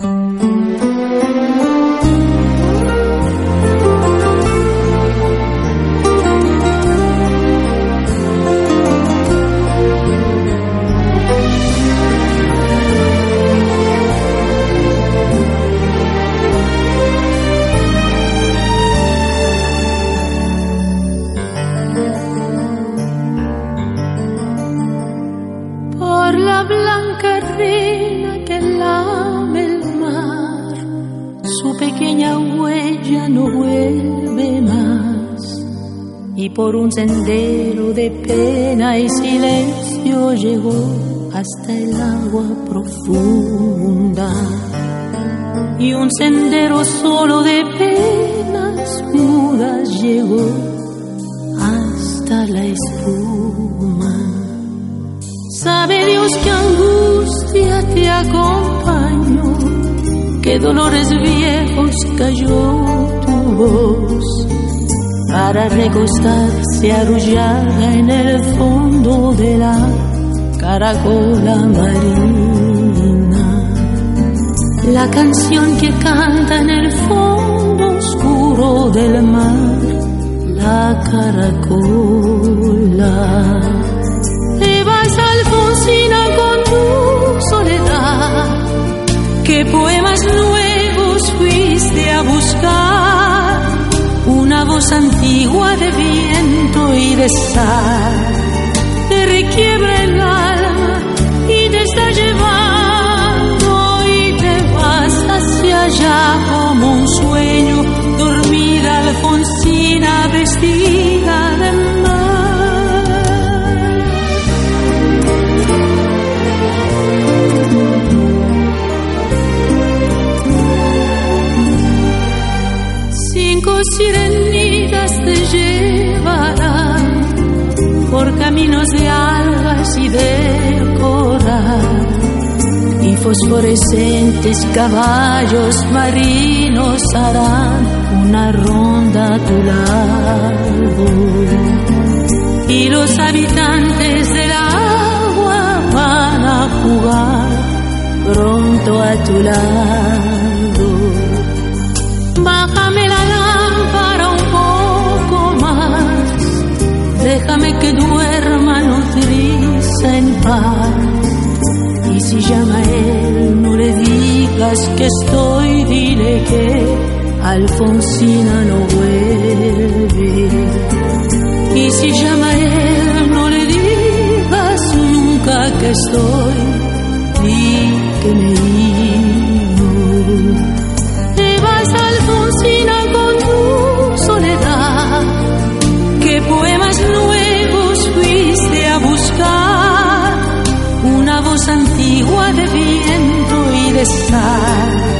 por hasta el agua profunda. Y un sendero solo de penas mudas llegó hasta la espuma. Sabe Dios que angustia te acompañó, que dolores viejos cayó tu voz para recostarse arrullada en el fondo de la caracola marina. La canción que canta en el fondo oscuro del mar, la caracola. Te vas Alfonsina con tu soledad, qué poemas nuevos fuiste a buscar una voz antigua de viento y de sal te requiebra el está llevando y te vas hacia allá como un sueño, dormida Alfonsina vestida de mar. Cinco sirenas por caminos de algas y de fosforescentes caballos marinos harán una ronda a tu lado y los habitantes del agua van a jugar pronto a tu lado. Bájame la déjame que duerma nodriza en paz. Si llama él, no le digas que estoy, dile que Alfonsina no vuelve. Y si llama él, no le digas nunca que estoy, di que me viento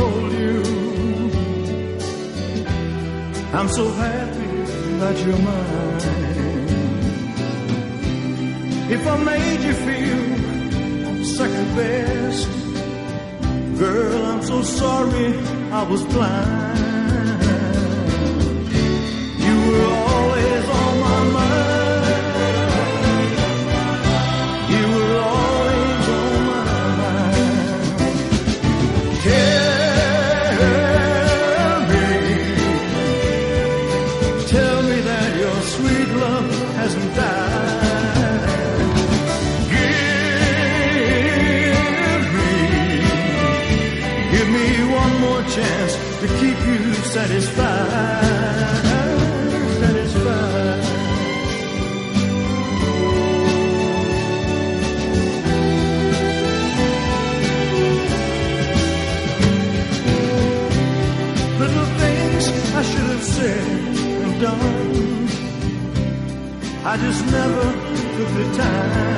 told you. I'm so happy that you're mine. If I made you feel second best Girl, I'm so sorry I was blind. satisfied. I should have said and done. I just never took the time.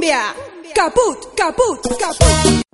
Cumbia. Caput, caput, caput.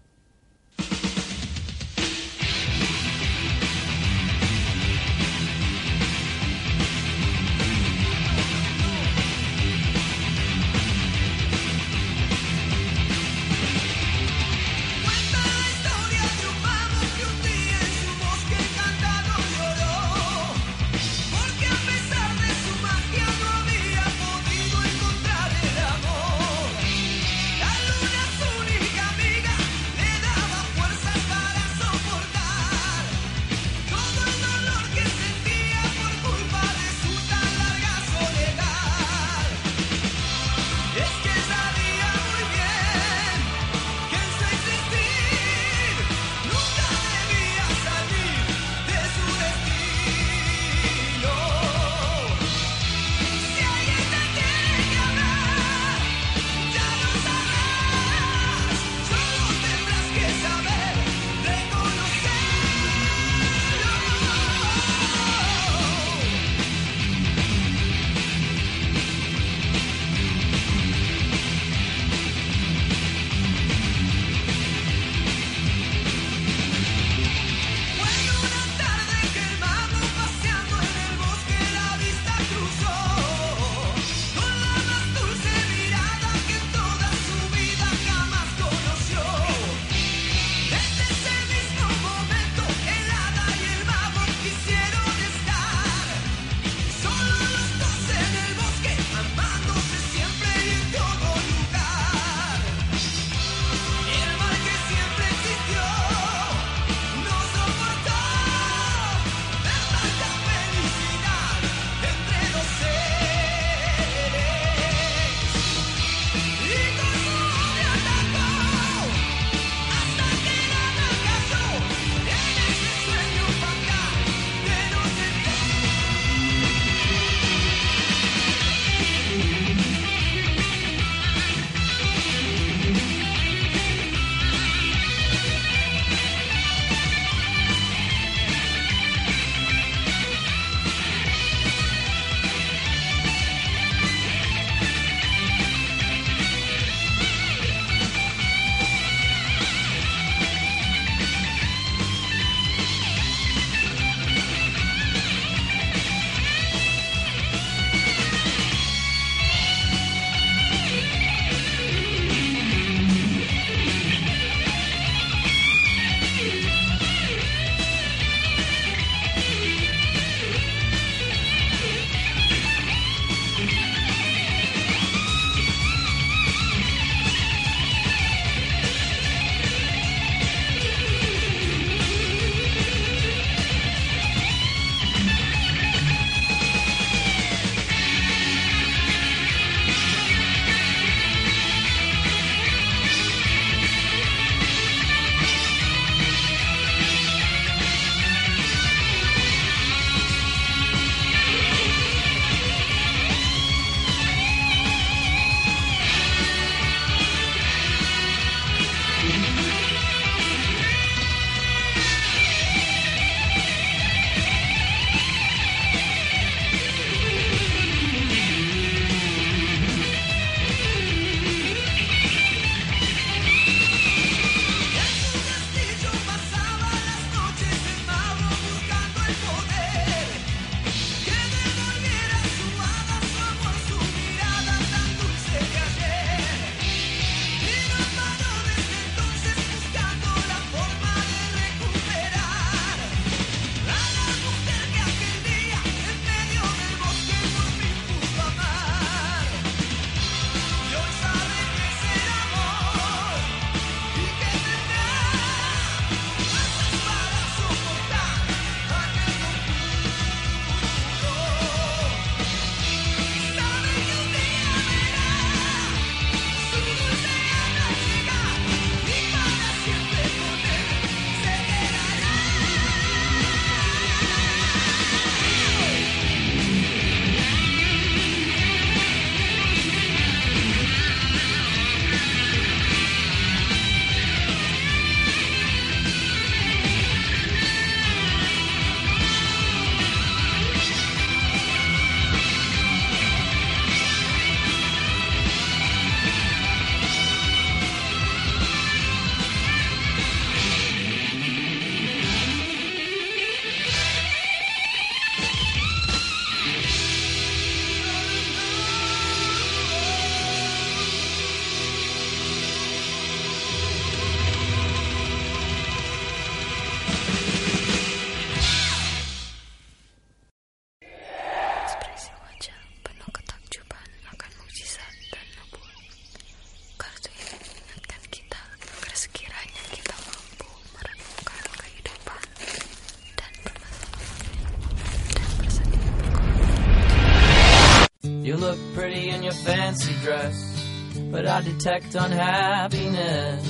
But I detect unhappiness.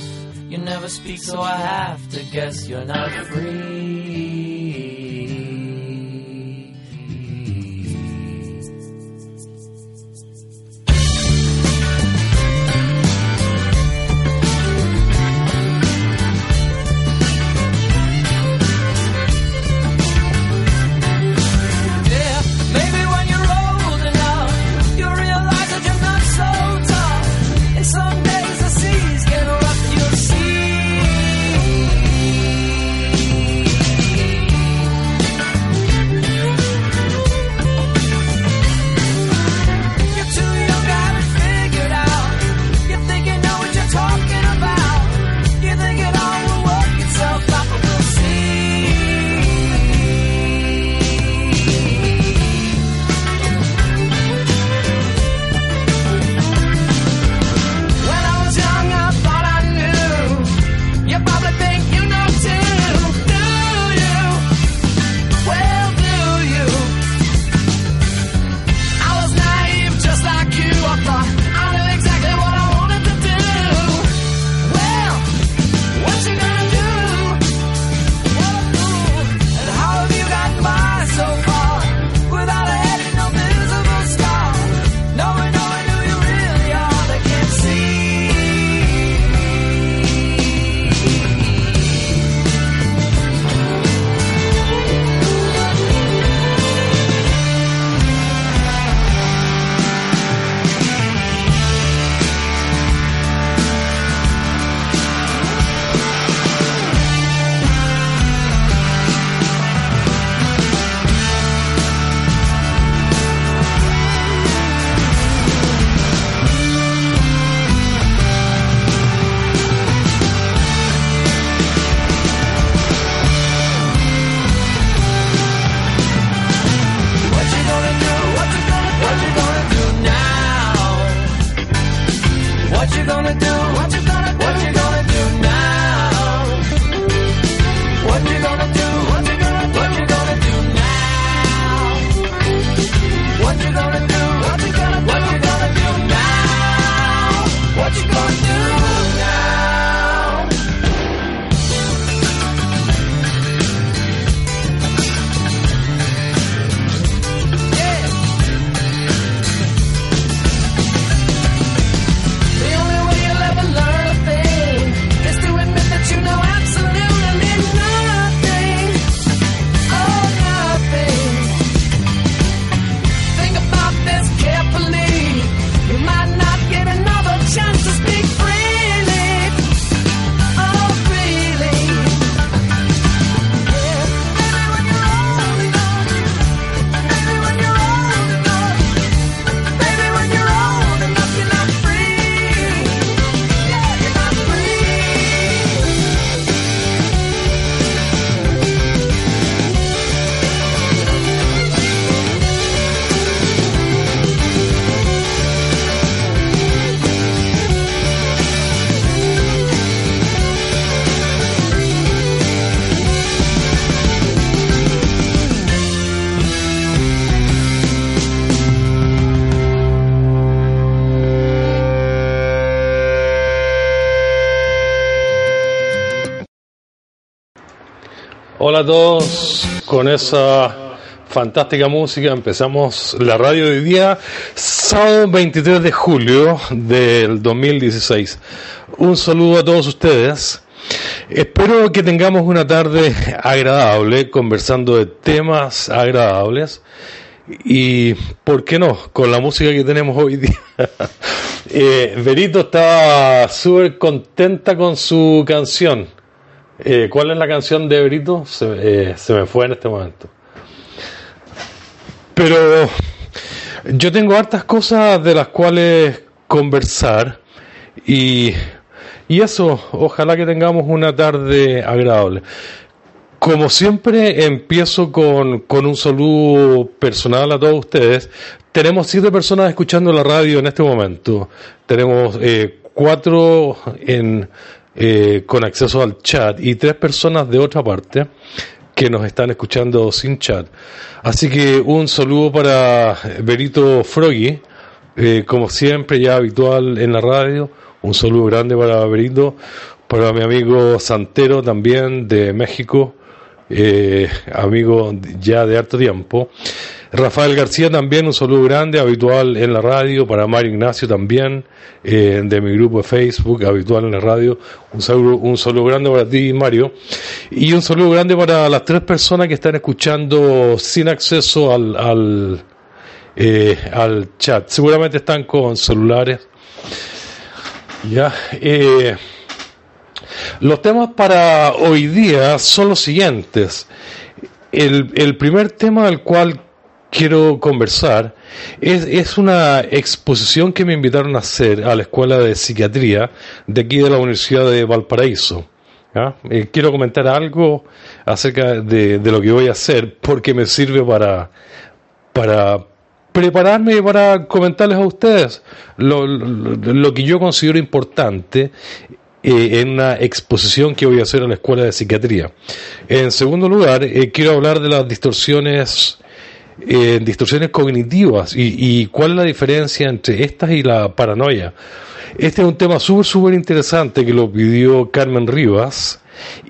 You never speak, so I have to guess you're not free. Todos, con esa fantástica música empezamos la radio de día, sábado 23 de julio del 2016. Un saludo a todos ustedes. Espero que tengamos una tarde agradable, conversando de temas agradables y, ¿por qué no?, con la música que tenemos hoy día. Eh, Berito estaba súper contenta con su canción. Eh, ¿Cuál es la canción de Brito? Se, eh, se me fue en este momento. Pero yo tengo hartas cosas de las cuales conversar y, y eso, ojalá que tengamos una tarde agradable. Como siempre, empiezo con, con un saludo personal a todos ustedes. Tenemos siete personas escuchando la radio en este momento. Tenemos eh, cuatro en, eh, con acceso al chat y tres personas de otra parte que nos están escuchando sin chat. Así que un saludo para Berito Froggy, Eh, como siempre, ya habitual en la radio, un saludo grande para Berito, para mi amigo Santero también de México, eh, amigo ya de harto tiempo. Rafael García también, un saludo grande, habitual en la radio, para Mario Ignacio también, eh, de mi grupo de Facebook, habitual en la radio. Un saludo, un saludo grande para ti, Mario. Y un saludo grande para las tres personas que están escuchando sin acceso al, al, eh, chat. Seguramente están con celulares. Ya, eh, los temas para hoy día son los siguientes. El, el primer tema del cual quiero conversar es, una exposición que me invitaron a hacer a la Escuela de Psiquiatría de aquí de la Universidad de Valparaíso. Eh, quiero comentar algo acerca de, lo que voy a hacer porque me sirve para, para prepararme y para comentarles a ustedes lo, que yo considero importante eh, en una exposición que voy a hacer en la Escuela de Psiquiatría. En segundo lugar, eh, quiero hablar de las distorsiones eh, distorsiones cognitivas y, y cuál es la diferencia entre estas y la paranoia. Este es un tema súper, súper interesante que lo pidió Carmen Rivas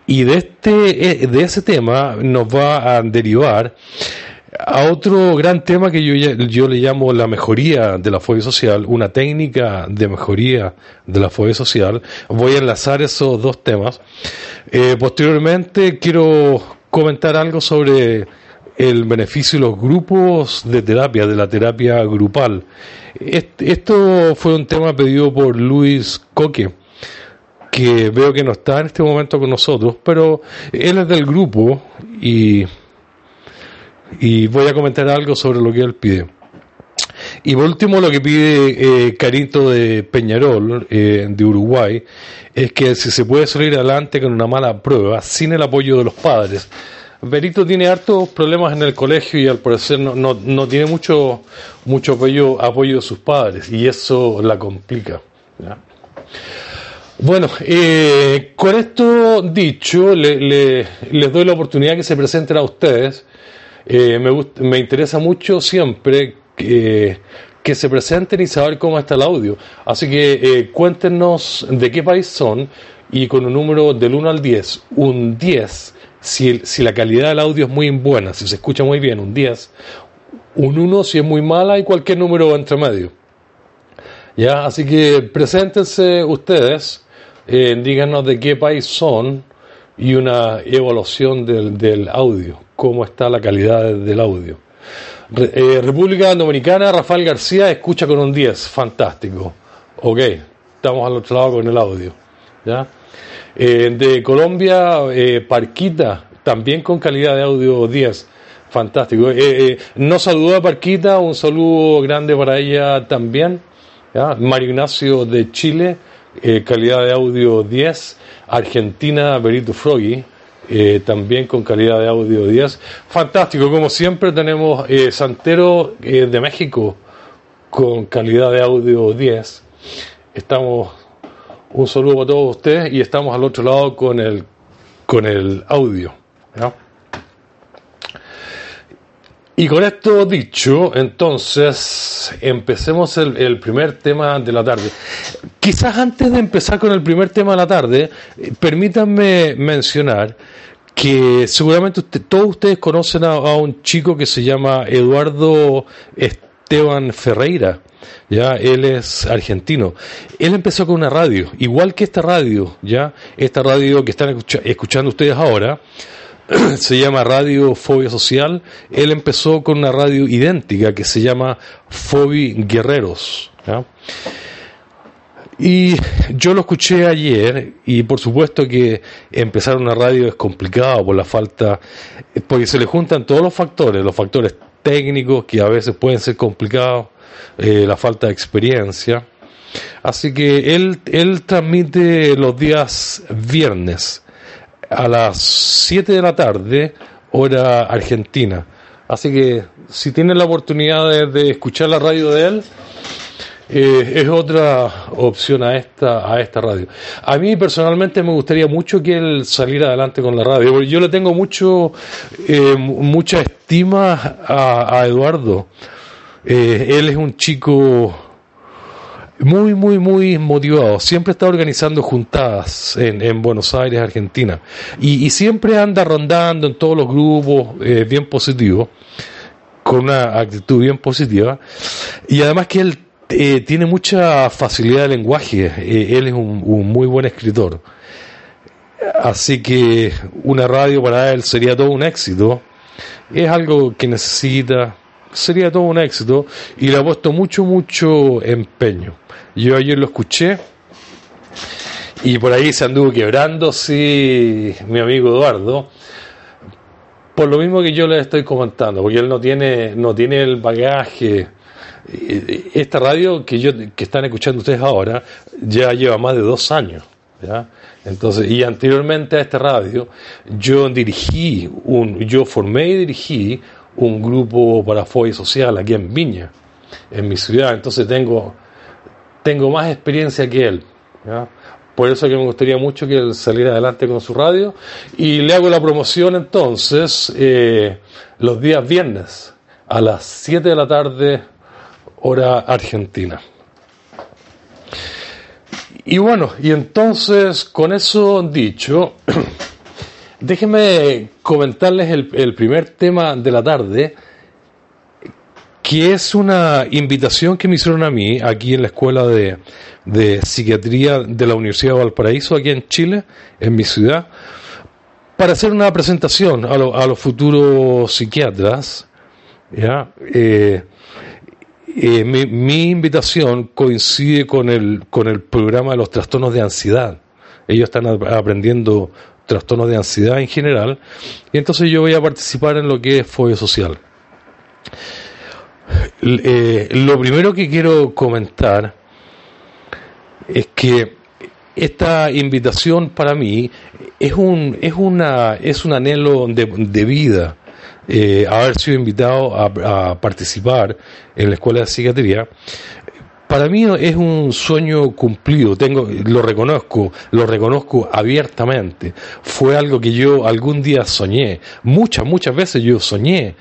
y de, este, eh, de ese tema nos va a derivar a otro gran tema que yo, yo le llamo la mejoría de la fobia social, una técnica de mejoría de la fobia social. Voy a enlazar esos dos temas. Eh, posteriormente quiero comentar algo sobre el beneficio de los grupos de terapia, de la terapia grupal. Est- Esto fue un tema pedido por Luis Coque que veo que no está en este momento con nosotros, pero él es del grupo y y voy a comentar algo sobre lo que él pide. Y por último, lo que pide eh, Carito de Peñarol, eh, de Uruguay, es que si se puede salir adelante con una mala prueba, sin el apoyo de los padres. Berito tiene hartos problemas en el colegio y al parecer no, no, no tiene mucho, mucho apoyo, apoyo de sus padres y eso la complica. Bueno, eh, con esto dicho, le- le- les doy la oportunidad que se presenten a ustedes. Eh, me, me interesa mucho siempre que, que se presenten y saber cómo está el audio. Así que eh, cuéntenos de qué país son y con un número del 1 al 10, un 10, si, la calidad del audio es muy buena, si se escucha muy bien, un 10, un 1 si es muy mala y cualquier número entre medio. Ya, así que preséntense ustedes, eh, díganos de qué país son y una evaluación del, audio, cómo está la calidad de- del audio. Eh, República Dominicana, Rafael García, escucha con un 10, fantástico. Ok, estamos al otro lado con el audio. ¿ya? Eh, de Colombia, eh, Parquita, también con calidad de audio 10. Fantástico. Eh, no saludó a Parquita, un saludo grande para ella también. ¿ya? Mario Ignacio de Chile, calidad de audio 10. Argentina, Berito Froggy, también con calidad de audio 10. Fantástico, como siempre tenemos Santero de México con calidad de audio 10. Estamos, un saludo para todos ustedes y estamos al otro lado con el, con el audio. ¿ya? Y con esto dicho, entonces empecemos el, el primer tema de la tarde. Quizás antes de empezar con el primer tema de la tarde, eh, permítanme mencionar que seguramente todos ustedes conocen a, a un chico que se llama Eduardo Esteban Ferreira. Ya, él es argentino. Él empezó con una radio, igual que esta radio, ya, esta radio que están escucha- escuchando ustedes ahora, se llama Radio Fobia Social. Él empezó con una radio idéntica que se llama Fobi Guerreros. Y yo lo escuché ayer y por supuesto que empezar una radio es complicado por la falta, porque se le juntan todos los factores, los factores técnicos que a veces pueden ser complicados, eh, la falta de experiencia. Así que él, él transmite los días viernes a las 7 de la tarde, hora argentina. Así que si tienen la oportunidad de, de escuchar la radio de él, eh, es otra opción a esta, a esta radio. A mí personalmente me gustaría mucho que él saliera adelante con la radio, porque yo le tengo mucho, eh, mu- mucha estima a, Eduardo. Eh, él es un chico muy, muy, muy motivado. Siempre está organizando juntadas en, en Buenos Aires, Argentina. Y, siempre anda rondando en todos los grupos, bien positivo, con una actitud bien positiva. Y además que él eh, tiene mucha facilidad de lenguaje. Eh, él es un, muy buen escritor. Así que una radio para él sería todo un éxito. Es algo que necesita, sería todo un éxito y le ha puesto mucho, mucho empeño. Yo ayer lo escuché y por ahí se anduvo quebrando, sí, mi amigo Eduardo. Por lo mismo que yo le estoy comentando, porque él no tiene, no tiene el bagaje. Eh, Esta radio que yo que están escuchando ustedes ahora ya lleva más de dos años. Entonces, y anteriormente a esta radio, yo dirigí un, yo formé y dirigí un grupo para FOI social aquí en Viña, en mi ciudad. Entonces tengo, tengo más experiencia que él. ¿ya? Por eso que me gustaría mucho que él saliera adelante con su radio. Y le hago la promoción entonces eh, los días viernes a las 7 de la tarde, hora argentina. Y bueno, y entonces con eso dicho, déjenme comentarles el, el primer tema de la tarde, que es una invitación que me hicieron a mí aquí en la Escuela de, de Psiquiatría de la Universidad de Valparaíso, aquí en Chile, en mi ciudad, para hacer una presentación a, lo- a los futuros psiquiatras. ¿ya? Eh, eh, mi, mi invitación coincide con el, con el programa de los trastornos de ansiedad. Ellos están ap- aprendiendo trastornos de ansiedad en general, y entonces yo voy a participar en lo que es FOIA social. Eh, lo primero que quiero comentar es que esta invitación para mí es un es una es un anhelo de vida eh, haber sido invitado a, participar en la escuela de psiquiatría para mí es un sueño cumplido, tengo, lo reconozco, lo reconozco abiertamente. Fue algo que yo algún día soñé, muchas, muchas veces yo soñé.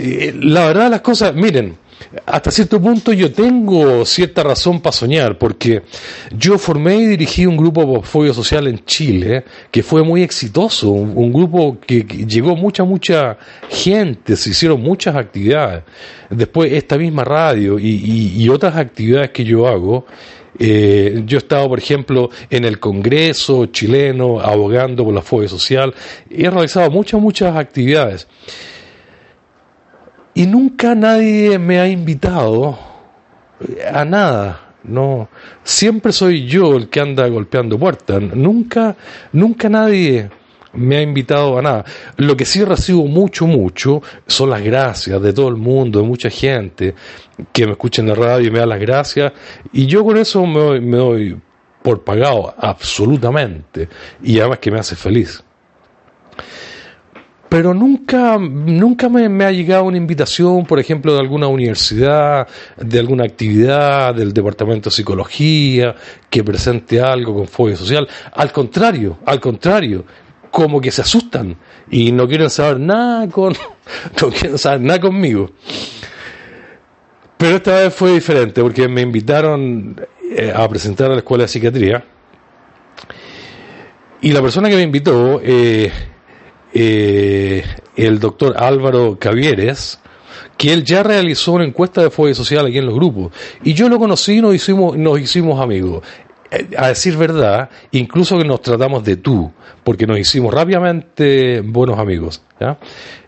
Eh, la verdad las cosas, miren, hasta cierto punto yo tengo cierta razón para soñar, porque yo formé y dirigí un grupo de apoyo social en Chile que fue muy exitoso, un, grupo que, que llegó mucha, mucha gente, se hicieron muchas actividades. Después esta misma radio y, y- y otras actividades que yo hago, eh, yo he estado, por ejemplo, en el Congreso chileno abogando por la FOE social, he realizado muchas, muchas actividades. Y nunca nadie me ha invitado a nada. No, siempre soy yo el que anda golpeando puertas. Nunca, nunca nadie me ha invitado a nada. Lo que sí recibo mucho, mucho son las gracias de todo el mundo, de mucha gente que me escucha en la radio y me da las gracias. Y yo con eso me doy, me doy por pagado, absolutamente. Y además que me hace feliz pero nunca, nunca me, ha llegado una invitación, por ejemplo, de alguna universidad, de alguna actividad del departamento de psicología, que presente algo con fobia social. Al contrario, al contrario, como que se asustan y no quieren saber nada con, no quieren saber nada conmigo. Pero esta vez fue diferente porque me invitaron eh, a presentar a la escuela de psiquiatría y la persona que me invitó, eh, eh, el doctor Álvaro Cavieres, que él ya realizó una encuesta de fobia social aquí en los grupos. Y yo lo conocí y nos hicimos, nos hicimos amigos. Eh, A decir verdad, incluso que nos tratamos de tú, porque nos hicimos rápidamente buenos amigos.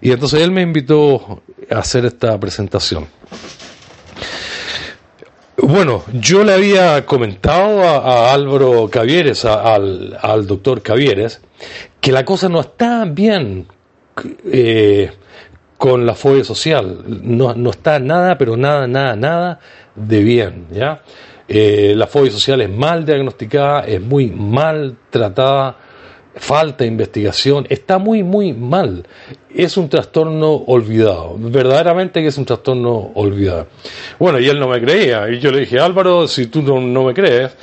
Y entonces él me invitó a hacer esta presentación. Bueno, yo le había comentado a, Álvaro Cavieres, a- al, al doctor Cavieres, que la cosa no está bien eh, con la fobia social. No, no está nada, pero nada, nada, nada de bien. ¿ya? Eh, la fobia social es mal diagnosticada, es muy mal tratada, falta investigación, está muy, muy mal. Es un trastorno olvidado, verdaderamente que es un trastorno olvidado. Bueno, y él no me creía, y yo le dije, Álvaro, si tú no, no me crees,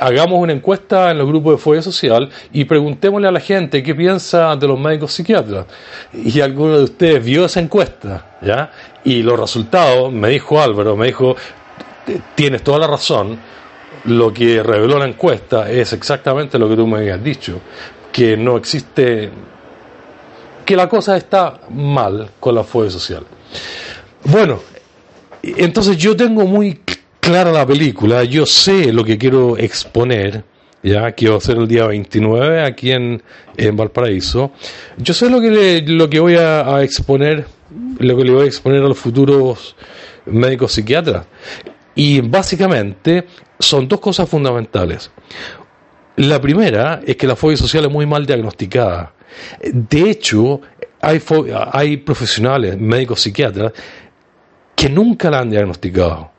hagamos una encuesta en los grupos de fobia social y preguntémosle a la gente qué piensa de los médicos psiquiatras. Y alguno de ustedes vio esa encuesta, ¿ya? Y los resultados, me dijo Álvaro, me dijo, tienes toda la razón. Lo que reveló la encuesta es exactamente lo que tú me habías dicho, que no existe, que la cosa está mal con la fobia social. Bueno, entonces yo tengo muy clara la película, yo sé lo que quiero exponer, ya que va a ser el día 29 aquí en, en Valparaíso. Yo sé lo que le- lo que voy a, a exponer, lo que le voy a exponer a los futuros médicos psiquiatras. Y básicamente son dos cosas fundamentales. La primera es que la fobia social es muy mal diagnosticada. De hecho, hay, profesionales, médicos psiquiatras, que nunca la han diagnosticado.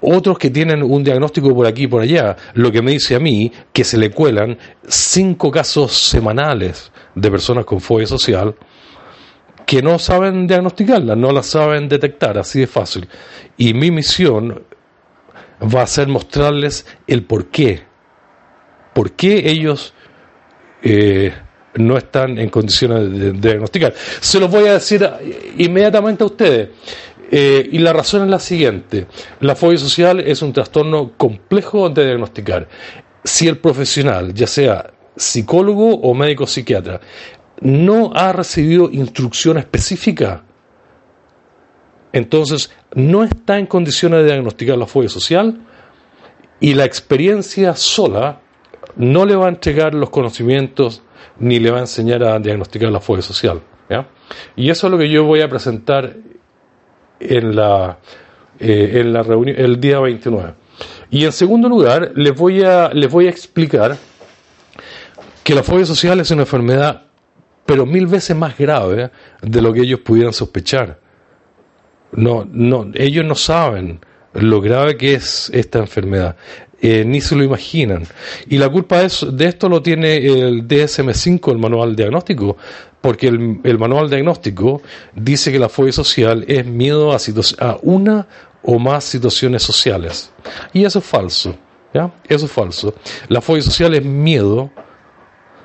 Otros que tienen un diagnóstico por aquí y por allá, lo que me dice a mí que se le cuelan cinco casos semanales de personas con fobia social que no saben diagnosticarla, no la saben detectar, así de fácil. Y mi misión va a ser mostrarles el por qué. ¿Por qué ellos eh, no están en condiciones de, diagnosticar? Se los voy a decir inmediatamente a ustedes. Eh, y la razón es la siguiente. La fobia social es un trastorno complejo de diagnosticar. Si el profesional, ya sea psicólogo o médico psiquiatra, no ha recibido instrucción específica entonces no está en condiciones de diagnosticar la fobia social y la experiencia sola no le va a entregar los conocimientos ni le va a enseñar a diagnosticar la fobia social. ¿ya? Y eso es lo que yo voy a presentar en la, eh, en la reunión el día 29. Y en segundo lugar, les voy a, les voy a explicar que la fobia social es una enfermedad, pero mil veces más grave de lo que ellos pudieran sospechar. No, no, ellos no saben lo grave que es esta enfermedad, eh, ni se lo imaginan. Y la culpa de, esto lo tiene el DSM-5, el manual diagnóstico, porque el, el manual diagnóstico dice que la fobia social es miedo a, a una o más situaciones sociales. Y eso es falso. Eso es falso. La fobia social es miedo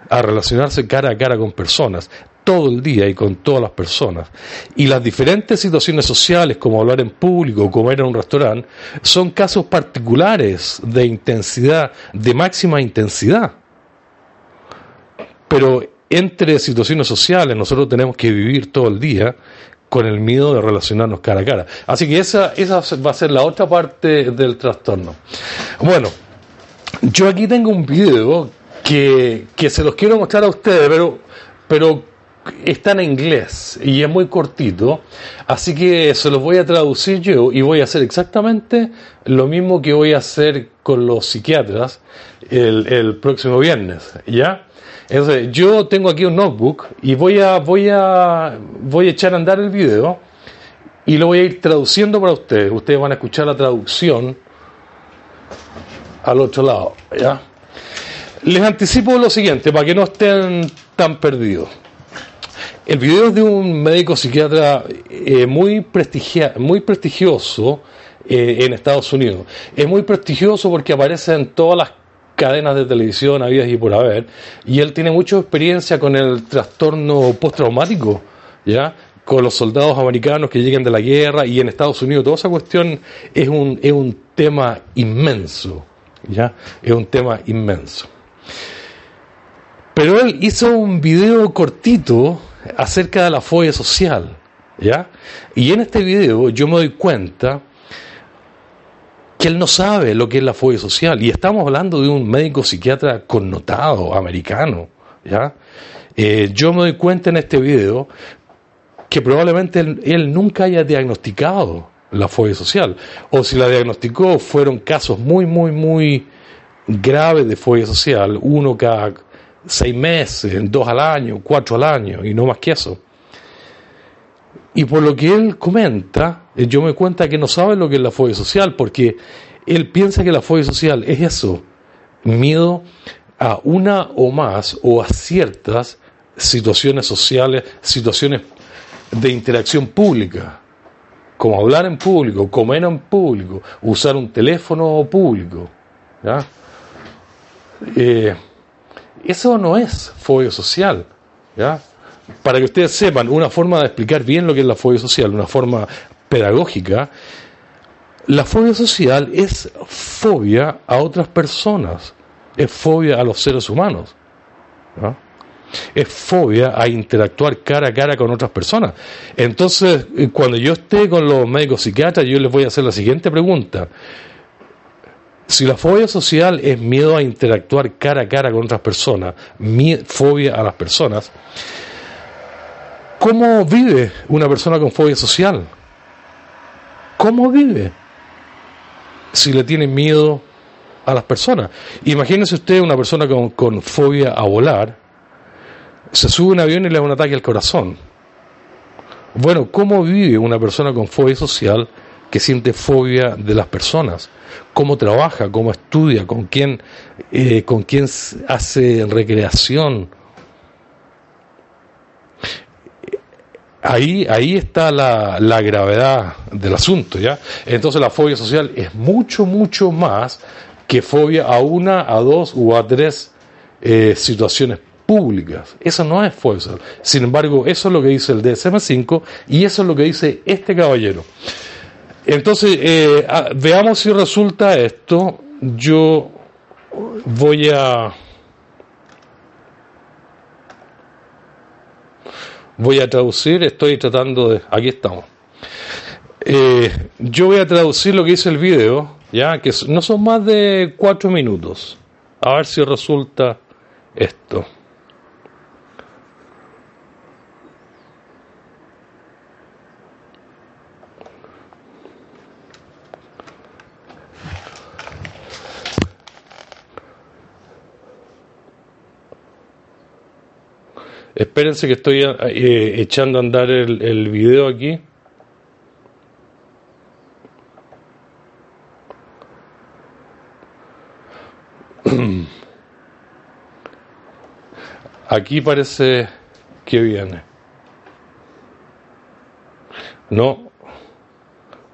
a relacionarse cara a cara con personas todo el día y con todas las personas. Y las diferentes situaciones sociales, como hablar en público, comer en un restaurante, son casos particulares de intensidad, de máxima intensidad. Pero entre situaciones sociales nosotros tenemos que vivir todo el día con el miedo de relacionarnos cara a cara. Así que esa, esa va a ser la otra parte del trastorno. Bueno, yo aquí tengo un video que, que se los quiero mostrar a ustedes, pero, pero está en inglés y es muy cortito, así que se los voy a traducir yo y voy a hacer exactamente lo mismo que voy a hacer con los psiquiatras el, próximo viernes, ¿ya? Entonces, yo tengo aquí un notebook y voy a, voy a, voy a echar a andar el video y lo voy a ir traduciendo para ustedes. Ustedes van a escuchar la traducción al otro lado, ¿ya? Les anticipo lo siguiente, para que no estén tan perdidos. El video es de un médico psiquiatra eh, muy, prestigia- muy prestigioso eh, en Estados Unidos. Es muy prestigioso porque aparece en todas las cadenas de televisión habidas y por haber, y él tiene mucha experiencia con el trastorno postraumático, ¿ya? con los soldados americanos que llegan de la guerra y en Estados Unidos toda esa cuestión es un, es un tema inmenso, ¿ya? Es un tema inmenso. Pero él hizo un video cortito acerca de la fobia social, ¿ya? Y en este video yo me doy cuenta que él no sabe lo que es la fobia social. Y estamos hablando de un médico psiquiatra connotado, americano, ¿ya? Eh, yo me doy cuenta en este video que probablemente él, él nunca haya diagnosticado la fobia social. O si la diagnosticó, fueron casos muy, muy, muy graves de fobia social, uno cada seis meses, dos al año, cuatro al año, y no más que eso. Y por lo que él comenta, eh, yo me cuenta que no sabe lo que es la fobia social, porque él piensa que la fobia social es eso, miedo a una o más o a ciertas situaciones sociales, situaciones de interacción pública, como hablar en público, comer en público, usar un teléfono público. ¿ya? Eh, eso no es fobia social. ¿ya? Para que ustedes sepan, una forma de explicar bien lo que es la fobia social, una forma pedagógica, La fobia social es fobia a otras personas, es fobia a los seres humanos. ¿no? Es fobia a interactuar cara a cara con otras personas. Entonces, eh, cuando yo esté con los médicos psiquiatras, yo les voy a hacer la siguiente pregunta. Si la fobia social es miedo a interactuar cara a cara con otras personas, fobia a las personas, ¿cómo vive una persona con fobia social? ¿Cómo vive? Si le tiene miedo a las personas. Imagínese usted una persona con, con fobia a volar, se sube a un avión y le da un ataque al corazón. Bueno, ¿cómo vive una persona con fobia social que siente fobia de las personas? ¿Cómo trabaja? ¿Cómo estudia? ¿Con quién, eh, con quién hace recreación? Ahí, ahí está la, la gravedad del asunto, ¿ya? Entonces la fobia social es mucho, mucho más que fobia a una, a dos o a tres eh, situaciones públicas. Eso no es fobia. Sin embargo, eso es lo que dice el DSM-5 y eso es lo que dice este caballero. Entonces, eh, ah, veamos si resulta esto. Yo voy a... Voy a traducir, estoy tratando de... Aquí estamos. Eh, yo voy a traducir lo que dice el video, ya que no son más de cuatro minutos. A ver si resulta esto. Espérense que estoy eh, echando a andar el, el video aquí. Aquí parece que viene. No,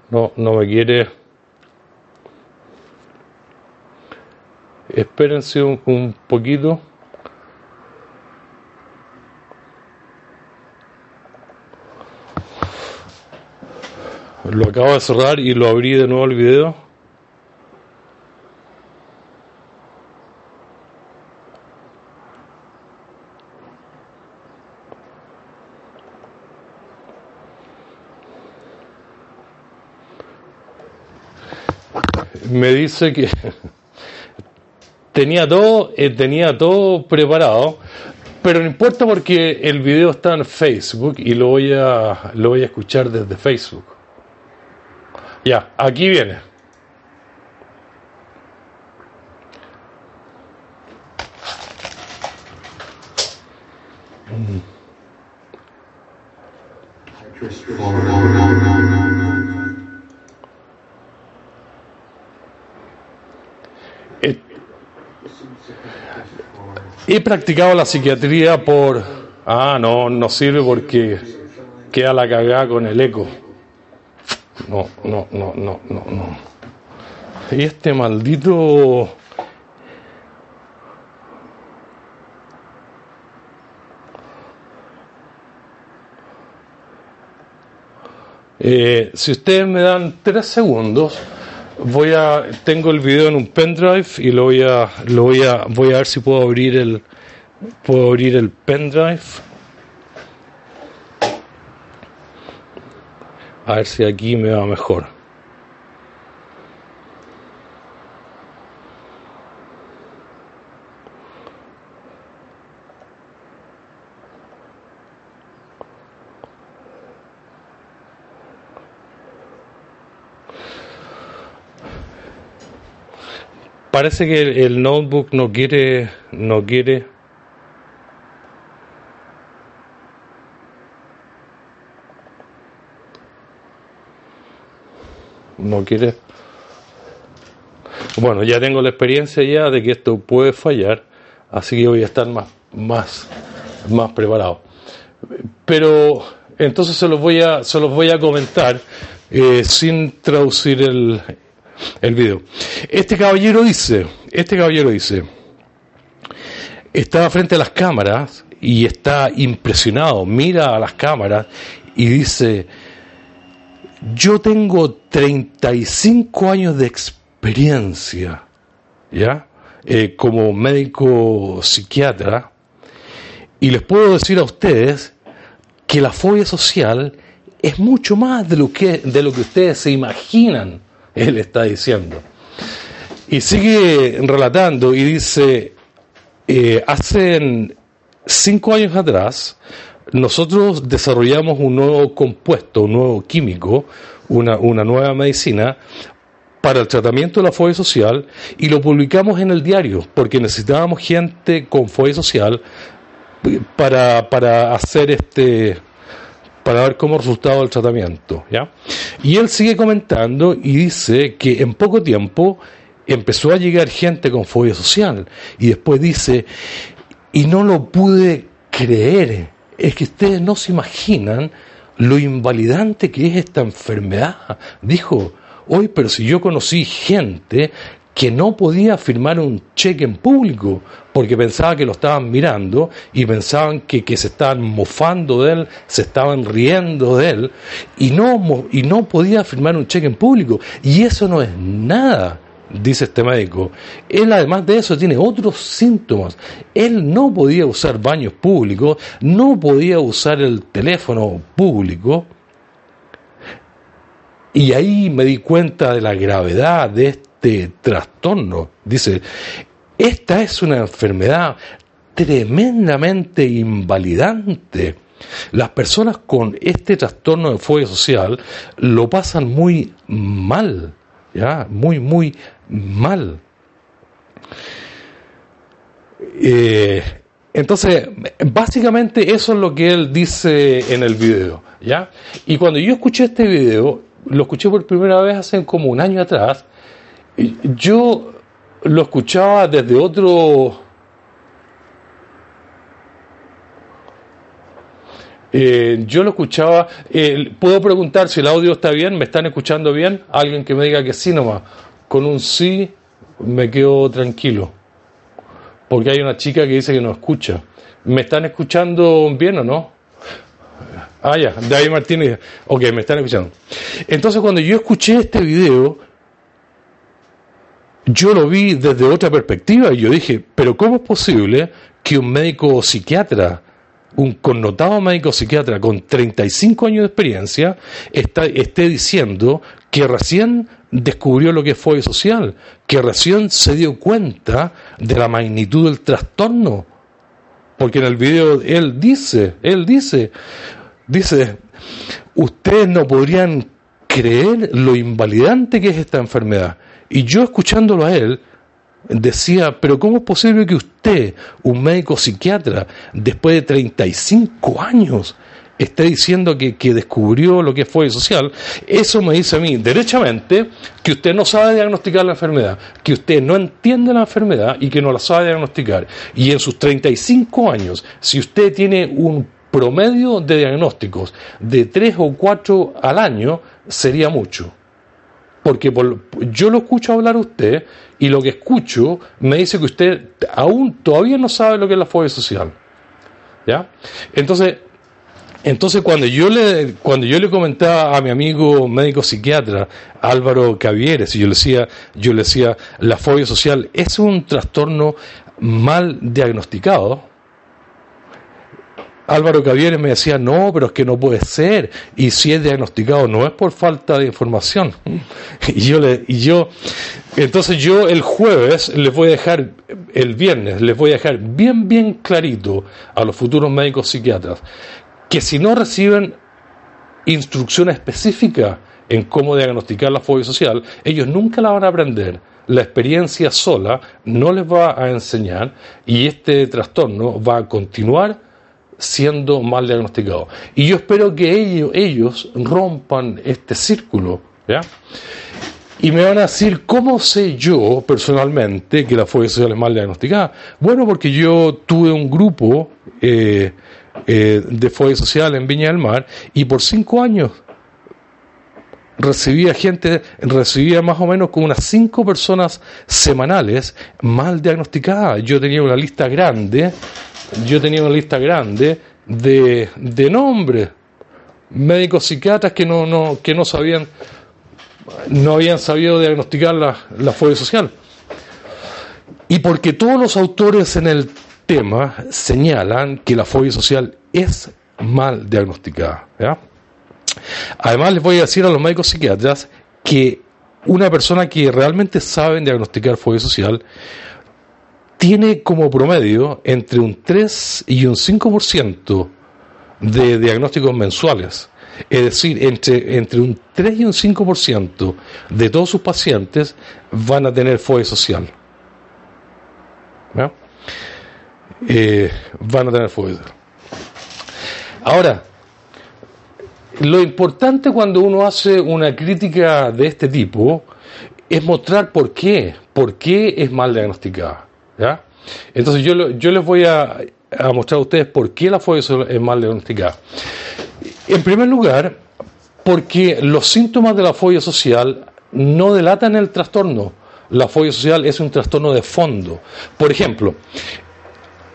no, no me quiere. Espérense un, un poquito. Lo acabo de cerrar y lo abrí de nuevo el video. Me dice que tenía todo, eh, tenía todo preparado, pero no importa porque el video está en Facebook y lo voy a, lo voy a escuchar desde Facebook. Ya, aquí viene. He, he practicado la psiquiatría por... Ah, no, no sirve porque queda la cagada con el eco. No, no, no, no, no, no. Y este maldito... Eh, si ustedes me dan tres segundos, voy a tengo el video en un pendrive y lo voy a lo voy a voy a ver si puedo abrir el puedo abrir el pendrive. A ver si aquí me va mejor. Parece que el, notebook no quiere no quiere no quiere. Bueno ya tengo la experiencia ya de que esto puede fallar así que voy a estar más más más preparado. Pero entonces se los voy a se los voy a comentar eh, sin traducir el el video. Este caballero dice este caballero dice estaba frente a las cámaras y está impresionado. Mira a las cámaras y dice yo tengo 35 años de experiencia, ¿ya? Eh, como médico psiquiatra, y les puedo decir a ustedes que la fobia social es mucho más de lo que, de lo que ustedes se imaginan, él está diciendo. Y sigue relatando y dice, eh, hace cinco años atrás, nosotros desarrollamos un nuevo compuesto, un nuevo químico, una, una nueva medicina para el tratamiento de la fobia social y lo publicamos en el diario porque necesitábamos gente con fobia social para, para hacer este para ver cómo resultado el tratamiento ¿ya? y él sigue comentando y dice que en poco tiempo empezó a llegar gente con fobia social y después dice y no lo pude creer es que ustedes no se imaginan lo invalidante que es esta enfermedad dijo hoy pero si yo conocí gente que no podía firmar un cheque en público porque pensaba que lo estaban mirando y pensaban que, que se estaban mofando de él, se estaban riendo de él y no, y no podía firmar un cheque en público. Y eso no es nada, dice este médico. Él además de eso tiene otros síntomas. Él no podía usar baños públicos, no podía usar el teléfono público. Y ahí me di cuenta de la gravedad de este trastorno. Dice, esta es una enfermedad tremendamente invalidante. Las personas con este trastorno de fobia social lo pasan muy mal, ¿ya? Muy, muy mal. Eh, entonces, básicamente eso es lo que él dice en el video, ¿ya? Y cuando yo escuché este video, lo escuché por primera vez hace como un año atrás, yo lo escuchaba desde otro... Eh, yo lo escuchaba, eh, puedo preguntar si el audio está bien, me están escuchando bien, alguien que me diga que sí nomás, con un sí me quedo tranquilo porque hay una chica que dice que no escucha. ¿Me están escuchando bien o no? Ah, ya, David Martínez. Ok, me están escuchando. Entonces, cuando yo escuché este video, yo lo vi desde otra perspectiva y yo dije, pero ¿cómo es posible que un médico psiquiatra, un connotado médico psiquiatra con 35 años de experiencia, está, esté diciendo que recién descubrió lo que es fobia social, que recién se dio cuenta de la magnitud del trastorno? Porque en el video él dice, él dice, dice, ustedes no podrían creer lo invalidante que es esta enfermedad. Y yo escuchándolo a él, decía, pero ¿cómo es posible que usted, un médico psiquiatra, después de 35 años, esté diciendo que, que descubrió lo que fue social? Eso me dice a mí, derechamente, que usted no sabe diagnosticar la enfermedad, que usted no entiende la enfermedad y que no la sabe diagnosticar. Y en sus 35 años, si usted tiene un promedio de diagnósticos de 3 o 4 al año, sería mucho porque por- yo lo escucho hablar a usted y lo que escucho me dice que usted aún todavía no sabe lo que es la fobia social. ¿Ya? Entonces, entonces cuando yo le cuando yo le comentaba a mi amigo médico psiquiatra Álvaro Cavieres y yo le decía yo le decía la fobia social es un trastorno mal diagnosticado Álvaro Cavieres me decía, no, pero es que no puede ser. Y si es diagnosticado, no es por falta de información. Y yo, le, y yo, entonces yo el jueves les voy a dejar, el viernes, les voy a dejar bien, bien clarito a los futuros médicos psiquiatras que si no reciben instrucción específica en cómo diagnosticar la fobia social, ellos nunca la van a aprender. La experiencia sola no les va a enseñar y este trastorno va a continuar siendo mal diagnosticado. Y yo espero que ellos, rompan este círculo. ¿ya? Y me van a decir, ¿cómo sé yo personalmente que la fobia social es mal diagnosticada? Bueno, porque yo tuve un grupo eh, eh, de fobia social en Viña del Mar y por cinco años recibía gente, recibía más o menos como unas cinco personas semanales mal diagnosticadas. Yo tenía una lista grande, yo tenía una lista grande de, de nombres médicos psiquiatras que no, no, que no sabían, no habían sabido diagnosticar la, la fobia social. Y porque todos los autores en el tema señalan que la fobia social es mal diagnosticada. Además, les voy a decir a los médicos psiquiatras que una persona que realmente sabe diagnosticar fobia social tiene como promedio entre un 3 y un 5% de diagnósticos mensuales. Es decir, entre, entre un 3 y un 5% de todos sus pacientes van a tener fobia social. ¿Ya? Eh, van a tener social. Ahora, lo importante cuando uno hace una crítica de este tipo es mostrar por qué, por qué es mal diagnosticada. ¿ya? Entonces yo, yo les voy a, a mostrar a ustedes por qué la fobia es mal diagnosticada. En primer lugar, porque los síntomas de la fobia social no delatan el trastorno. La fobia social es un trastorno de fondo. Por ejemplo,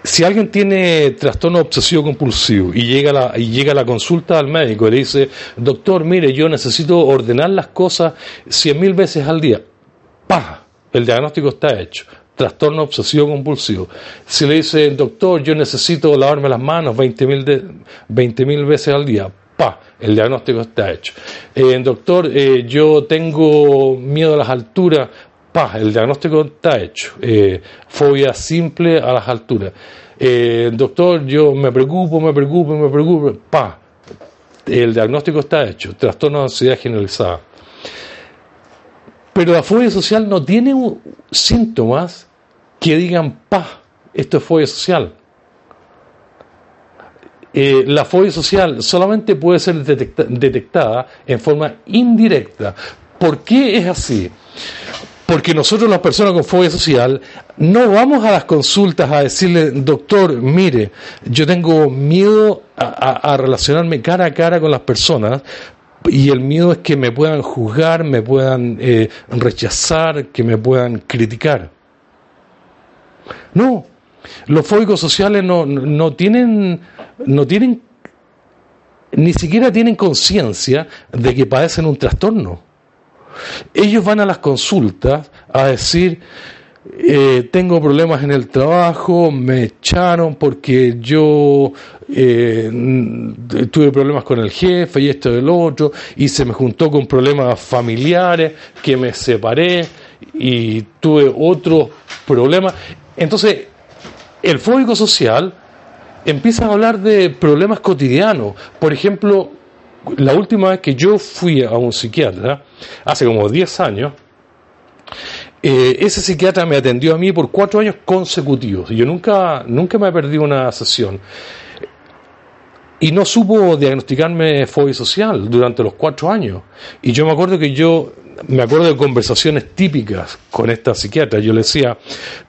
si alguien tiene trastorno obsesivo compulsivo y llega, a la, y llega la consulta al médico y le dice, doctor, mire, yo necesito ordenar las cosas cien mil veces al día, ¡pah! El diagnóstico está hecho. Trastorno obsesivo compulsivo. Si le dice, doctor, yo necesito lavarme las manos 20 mil veces al día, ¡pah! El diagnóstico está hecho. Eh, doctor, eh, yo tengo miedo a las alturas, ¡pah! El diagnóstico está hecho. Eh, fobia simple a las alturas. Eh, doctor, yo me preocupo, me preocupo, me preocupo, ¡pah! El diagnóstico está hecho. Trastorno de ansiedad generalizada. Pero la fobia social no tiene síntomas que digan, pa, esto es fobia social. Eh, la fobia social solamente puede ser detecta- detectada en forma indirecta. ¿Por qué es así? Porque nosotros las personas con fobia social no vamos a las consultas a decirle, doctor, mire, yo tengo miedo a, relacionarme cara a cara con las personas y el miedo es que me puedan juzgar, me puedan eh, rechazar, que me puedan criticar. No, los fóbicos sociales no, no tienen, no tienen, ni siquiera tienen conciencia de que padecen un trastorno. Ellos van a las consultas a decir, eh, tengo problemas en el trabajo, me echaron porque yo eh, tuve problemas con el jefe y esto y el otro, y se me juntó con problemas familiares, que me separé y tuve otros problemas. Entonces, el fóbico social empieza a hablar de problemas cotidianos. Por ejemplo, la última vez que yo fui a un psiquiatra, hace como 10 años, eh, ese psiquiatra me atendió a mí por cuatro años consecutivos. Yo nunca, nunca me perdí una sesión. Y no supo diagnosticarme fobia social durante los cuatro años. Y yo me acuerdo que yo, me acuerdo de conversaciones típicas con esta psiquiatra. Yo le decía,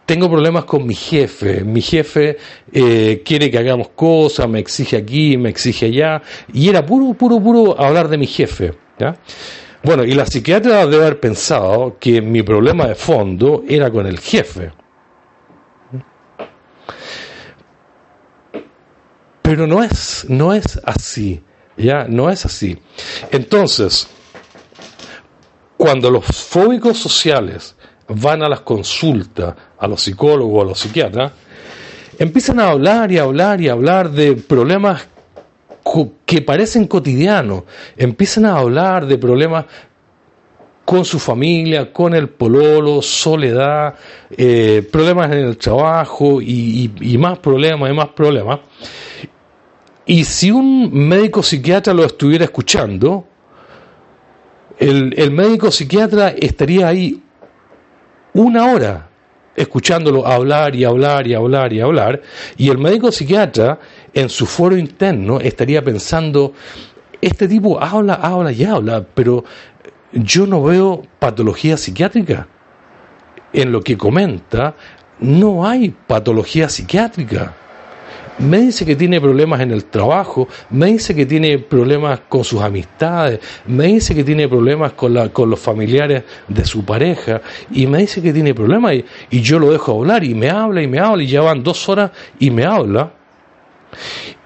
tengo problemas con mi jefe. Mi jefe eh, quiere que hagamos cosas, me exige aquí, me exige allá. Y era puro, puro, puro hablar de mi jefe. ¿ya? Bueno, y la psiquiatra debe haber pensado que mi problema de fondo era con el jefe. Pero no es, no es así, ya, no es así. Entonces, cuando los fóbicos sociales van a las consultas, a los psicólogos, a los psiquiatras, empiezan a hablar y hablar y hablar de problemas que parecen cotidianos, empiezan a hablar de problemas con su familia, con el pololo, soledad, eh, problemas en el trabajo y más problemas y más problemas. Y si un médico psiquiatra lo estuviera escuchando, el, el médico psiquiatra estaría ahí una hora escuchándolo hablar y hablar y hablar y hablar, y el médico psiquiatra en su foro interno estaría pensando, este tipo habla, habla y habla, pero yo no veo patología psiquiátrica. En lo que comenta, no hay patología psiquiátrica me dice que tiene problemas en el trabajo, me dice que tiene problemas con sus amistades, me dice que tiene problemas con, la, con los familiares de su pareja, y me dice que tiene problemas, y, y yo lo dejo hablar, y me habla, y me habla, y ya van dos horas, y me habla.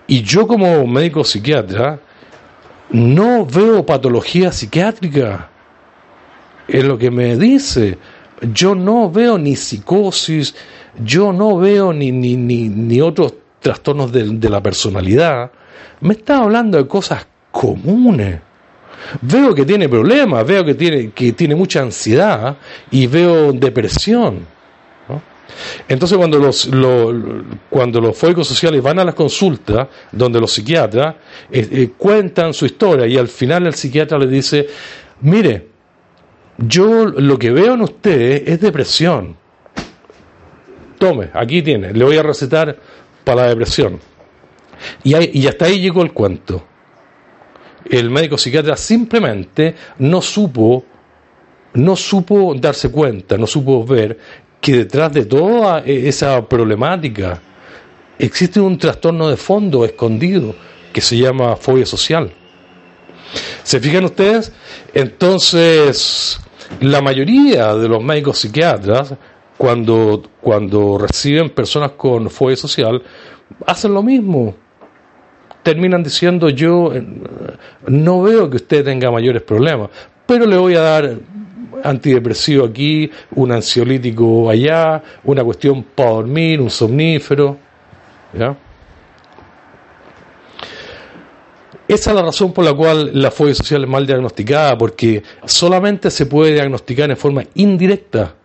Y yo como médico psiquiatra, no veo patología psiquiátrica. Es lo que me dice. Yo no veo ni psicosis, yo no veo ni, ni, ni, ni otros trastornos de, la personalidad. Me está hablando de cosas comunes. Veo que tiene problemas, veo que tiene, que tiene mucha ansiedad y veo depresión. Entonces cuando los, lo- cuando los fóbicos sociales van a las consultas, donde los psiquiatras eh, eh, cuentan su historia y al final el psiquiatra les dice, mire, yo lo que veo en usted es depresión. Tome, aquí tiene, le voy a recetar la depresión. Y, y hasta ahí llegó el cuento. El médico psiquiatra simplemente no supo, no supo darse cuenta, no supo ver que detrás de toda e- esa problemática existe un trastorno de fondo escondido que se llama fobia social. ¿Se fijan ustedes? Entonces, la mayoría de los médicos psiquiatras, cuando, cuando reciben personas con fobia social, hacen lo mismo. Terminan diciendo, yo eh, no veo que usted tenga mayores problemas, pero le voy a dar antidepresivo aquí, un ansiolítico allá, una cuestión para dormir, un somnífero. ¿ya? Esa es la razón por la cual la fobia social es mal diagnosticada, porque solamente se puede diagnosticar en forma indirecta.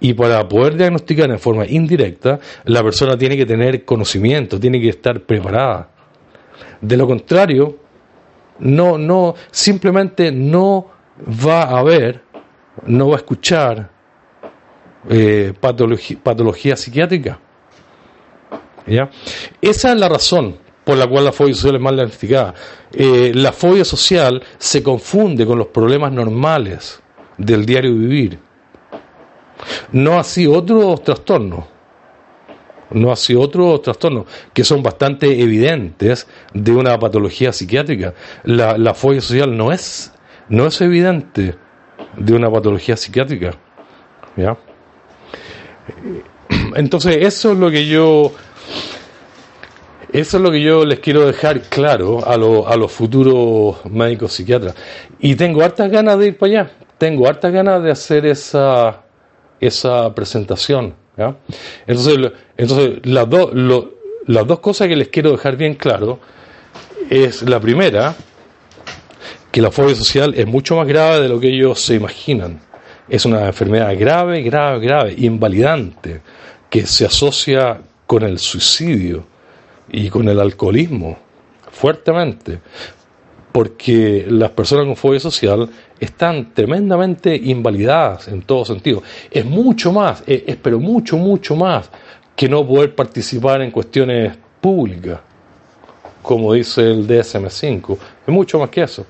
Y para poder diagnosticar en forma indirecta, la persona tiene que tener conocimiento, tiene que estar preparada. De lo contrario, no, no, simplemente no va a haber, no va a escuchar eh, patología, patología psiquiátrica. ¿Ya? Esa es la razón por la cual la fobia social es mal diagnosticada. Eh, la fobia social se confunde con los problemas normales del diario vivir. No así otros trastornos. No así otros trastornos que son bastante evidentes de una patología psiquiátrica. La, la fobia social no es, no es evidente de una patología psiquiátrica. ¿Ya? Entonces, eso es lo que yo eso es lo que yo les quiero dejar claro a, lo- a los futuros médicos psiquiatras. Y tengo hartas ganas de ir para allá. Tengo hartas ganas de hacer esa, esa presentación. Entonces, entonces las, lo- las dos cosas que les quiero dejar bien claro es la primera, que la fobia social es mucho más grave de lo que ellos se imaginan. Es una enfermedad grave, grave, grave, invalidante, que se asocia con el suicidio y con el alcoholismo fuertemente, porque las personas con fobia social están tremendamente invalidadas en todo sentido. Es mucho más, es, pero mucho, mucho más que no poder participar en cuestiones públicas como dice el DSM5. Es mucho más que eso.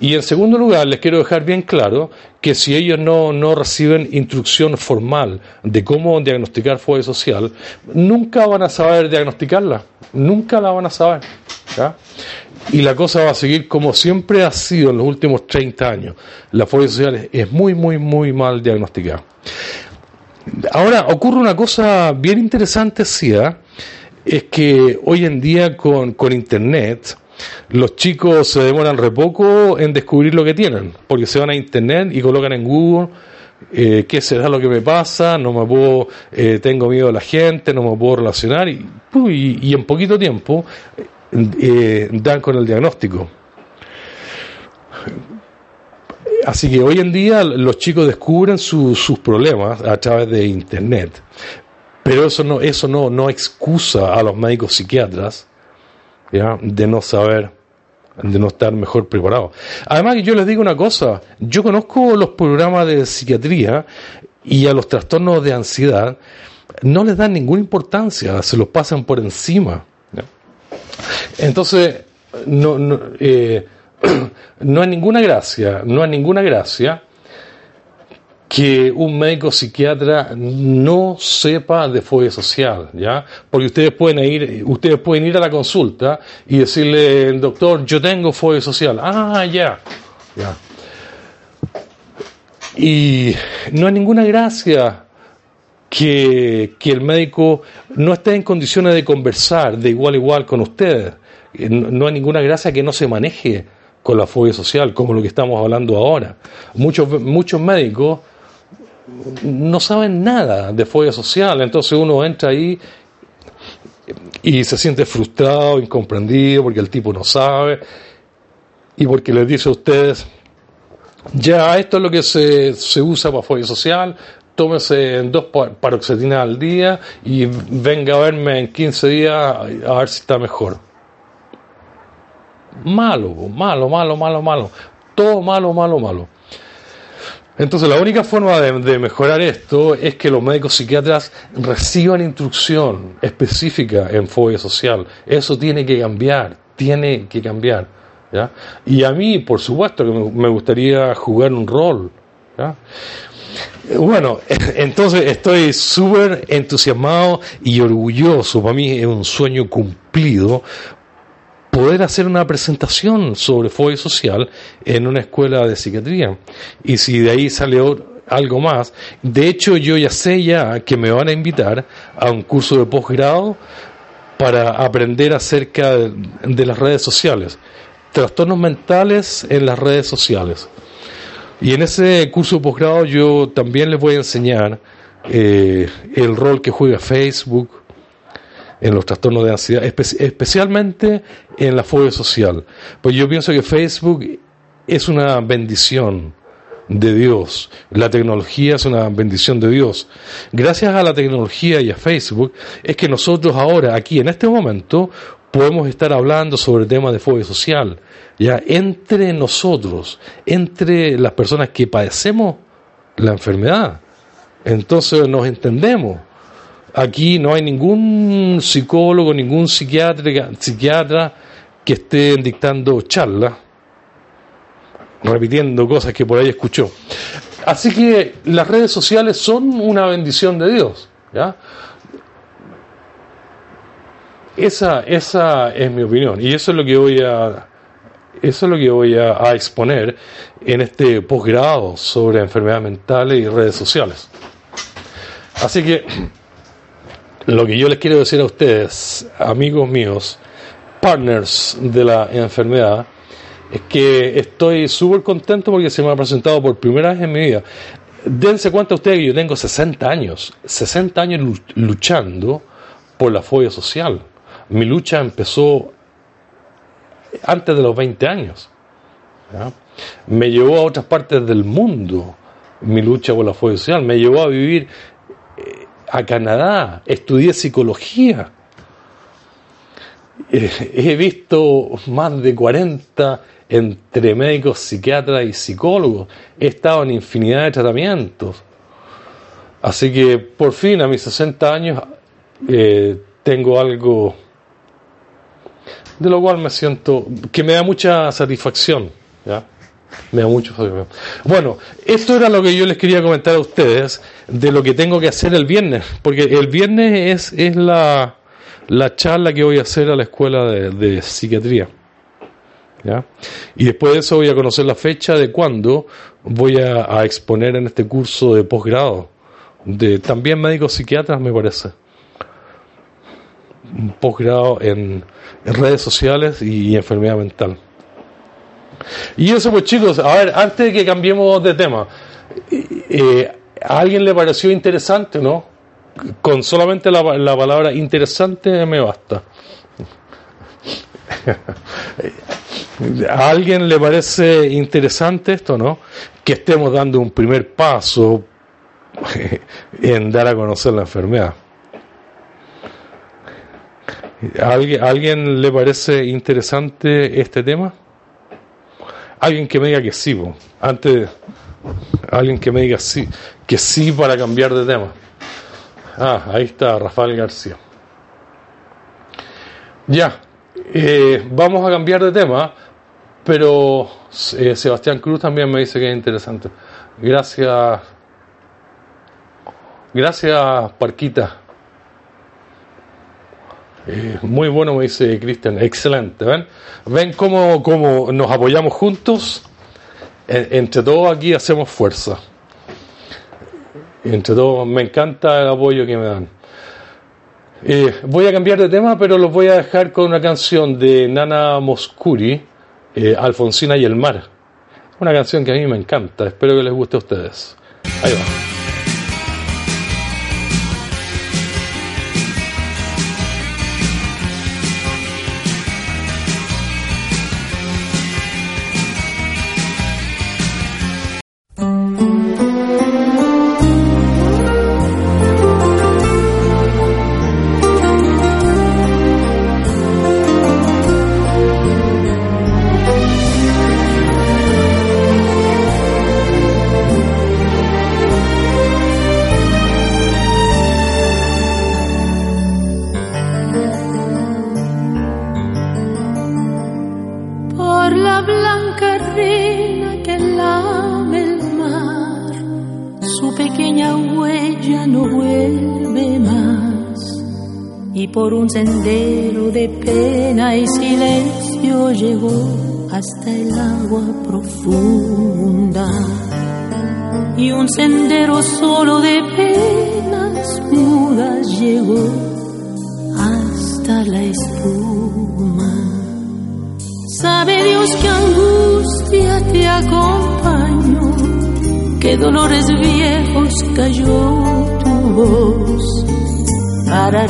Y en segundo lugar, les quiero dejar bien claro que si ellos no, no reciben instrucción formal de cómo diagnosticar fobia social, nunca van a saber diagnosticarla. Nunca la van a saber. ¿ya? Y la cosa va a seguir como siempre ha sido en los últimos 30 años. La fobia social es- muy, muy, muy mal diagnosticada. Ahora ocurre una cosa bien interesante, sí, ¿ah? es que hoy en día con, con Internet los chicos se demoran re poco en descubrir lo que tienen, porque se van a Internet y colocan en Google eh, qué será lo que me pasa, no me puedo, eh, tengo miedo a la gente, no me puedo relacionar y en poquito tiempo eh, dan con el diagnóstico. Así que hoy en día los chicos descubren su- sus problemas a través de Internet. Pero eso no, eso no, no excusa a los médicos psiquiatras ¿ya? de no saber, de no estar mejor preparados. Además, yo les digo una cosa, yo conozco los programas de psiquiatría y a los trastornos de ansiedad no les dan ninguna importancia, se los pasan por encima. Entonces, no, no, eh, no hay ninguna gracia, no hay ninguna gracia que un médico psiquiatra no sepa de fobia social, ¿ya? Porque ustedes pueden ir, ustedes pueden ir a la consulta y decirle, doctor, yo tengo fobia social. Ah, ya, ya. Y no hay ninguna gracia que, que el médico no esté en condiciones de conversar de igual a igual con ustedes. Eh, No, hay ninguna gracia que no se maneje con la fobia social, como lo que estamos hablando ahora. Muchos, muchos médicos no saben nada de fobia social, entonces uno entra ahí y se siente frustrado, incomprendido, porque el tipo no sabe y porque les dice a ustedes, ya esto es lo que se, se usa para fobia social, tómese dos pa- paroxetinas al día y venga a verme en 15 días a ver si está mejor. Malo, malo, malo, malo, malo. Todo malo, malo, malo. Entonces la única forma de, de mejorar esto es que los médicos psiquiatras reciban instrucción específica en fobia social. Eso tiene que cambiar, tiene que cambiar. ¿ya? Y a mí, por supuesto, que me gustaría jugar un rol. ¿ya? Bueno, entonces estoy súper entusiasmado y orgulloso. Para mí es un sueño cumplido poder hacer una presentación sobre fobia social en una escuela de psiquiatría. Y si de ahí sale algo más, de hecho yo ya sé ya que me van a invitar a un curso de posgrado para aprender acerca de las redes sociales, trastornos mentales en las redes sociales. Y en ese curso de posgrado yo también les voy a enseñar eh, el rol que juega Facebook en los trastornos de ansiedad, espe- especialmente en la fobia social. Pues yo pienso que Facebook es una bendición de Dios. La tecnología es una bendición de Dios. Gracias a la tecnología y a Facebook es que nosotros ahora, aquí en este momento, podemos estar hablando sobre temas de fobia social. Ya entre nosotros, entre las personas que padecemos la enfermedad. Entonces nos entendemos. Aquí no hay ningún psicólogo, ningún psiquiatra, psiquiatra que esté dictando charlas, repitiendo cosas que por ahí escuchó. Así que las redes sociales son una bendición de Dios. ¿ya? Esa, esa es mi opinión y eso es lo que voy a eso es lo que voy a, exponer en este posgrado sobre enfermedades mentales y redes sociales. Así que lo que yo les quiero decir a ustedes, amigos míos, partners de la enfermedad, es que estoy súper contento porque se me ha presentado por primera vez en mi vida. Dense cuenta ustedes que yo tengo 60 años, 60 años lu- luchando por la fobia social. Mi lucha empezó antes de los 20 años. Me llevó a otras partes del mundo mi lucha por la fobia social. Me llevó a vivir eh, a Canadá, estudié psicología. Eh, he visto más de 40 entre médicos, psiquiatras y psicólogos. He estado en infinidad de tratamientos. Así que por fin a mis 60 años eh, tengo algo de lo cual me siento, que me da mucha satisfacción. ¿ya? Me da mucho satisfacción. Bueno, esto era lo que yo les quería comentar a ustedes de lo que tengo que hacer el viernes, porque el viernes es, es la, la charla que voy a hacer a la escuela de, psiquiatría. ¿ya? Y después de eso voy a conocer la fecha de cuándo voy a, a exponer en este curso de posgrado, de también médicos psiquiatras, me parece un posgrado en, en redes sociales y, enfermedad mental. Y eso pues chicos, a ver, antes de que cambiemos de tema, eh, eh, ¿a alguien le pareció interesante, no? Con solamente la, la palabra interesante me basta. ¿A alguien le parece interesante esto, no? Que estemos dando un primer paso en dar a conocer la enfermedad. ¿A alguien, alguien le parece interesante este tema? Alguien que me diga que sí, antes, alguien que me diga sí, que sí para cambiar de tema. Ah, ahí está Rafael García. Ya, eh, vamos a cambiar de tema, pero eh, Sebastián Cruz también me dice que es interesante. Gracias, gracias Parquita. Muy bueno, me dice Cristian. Excelente. ¿Ven? ¿Ven cómo, cómo nos apoyamos juntos? En- entre todos aquí hacemos fuerza. Entre todos, me encanta el apoyo que me dan. Eh, voy a cambiar de tema, pero los voy a dejar con una canción de Nana Moscuri eh, Alfonsina y el mar. Una canción que a mí me encanta, espero que les guste a ustedes. Ahí va.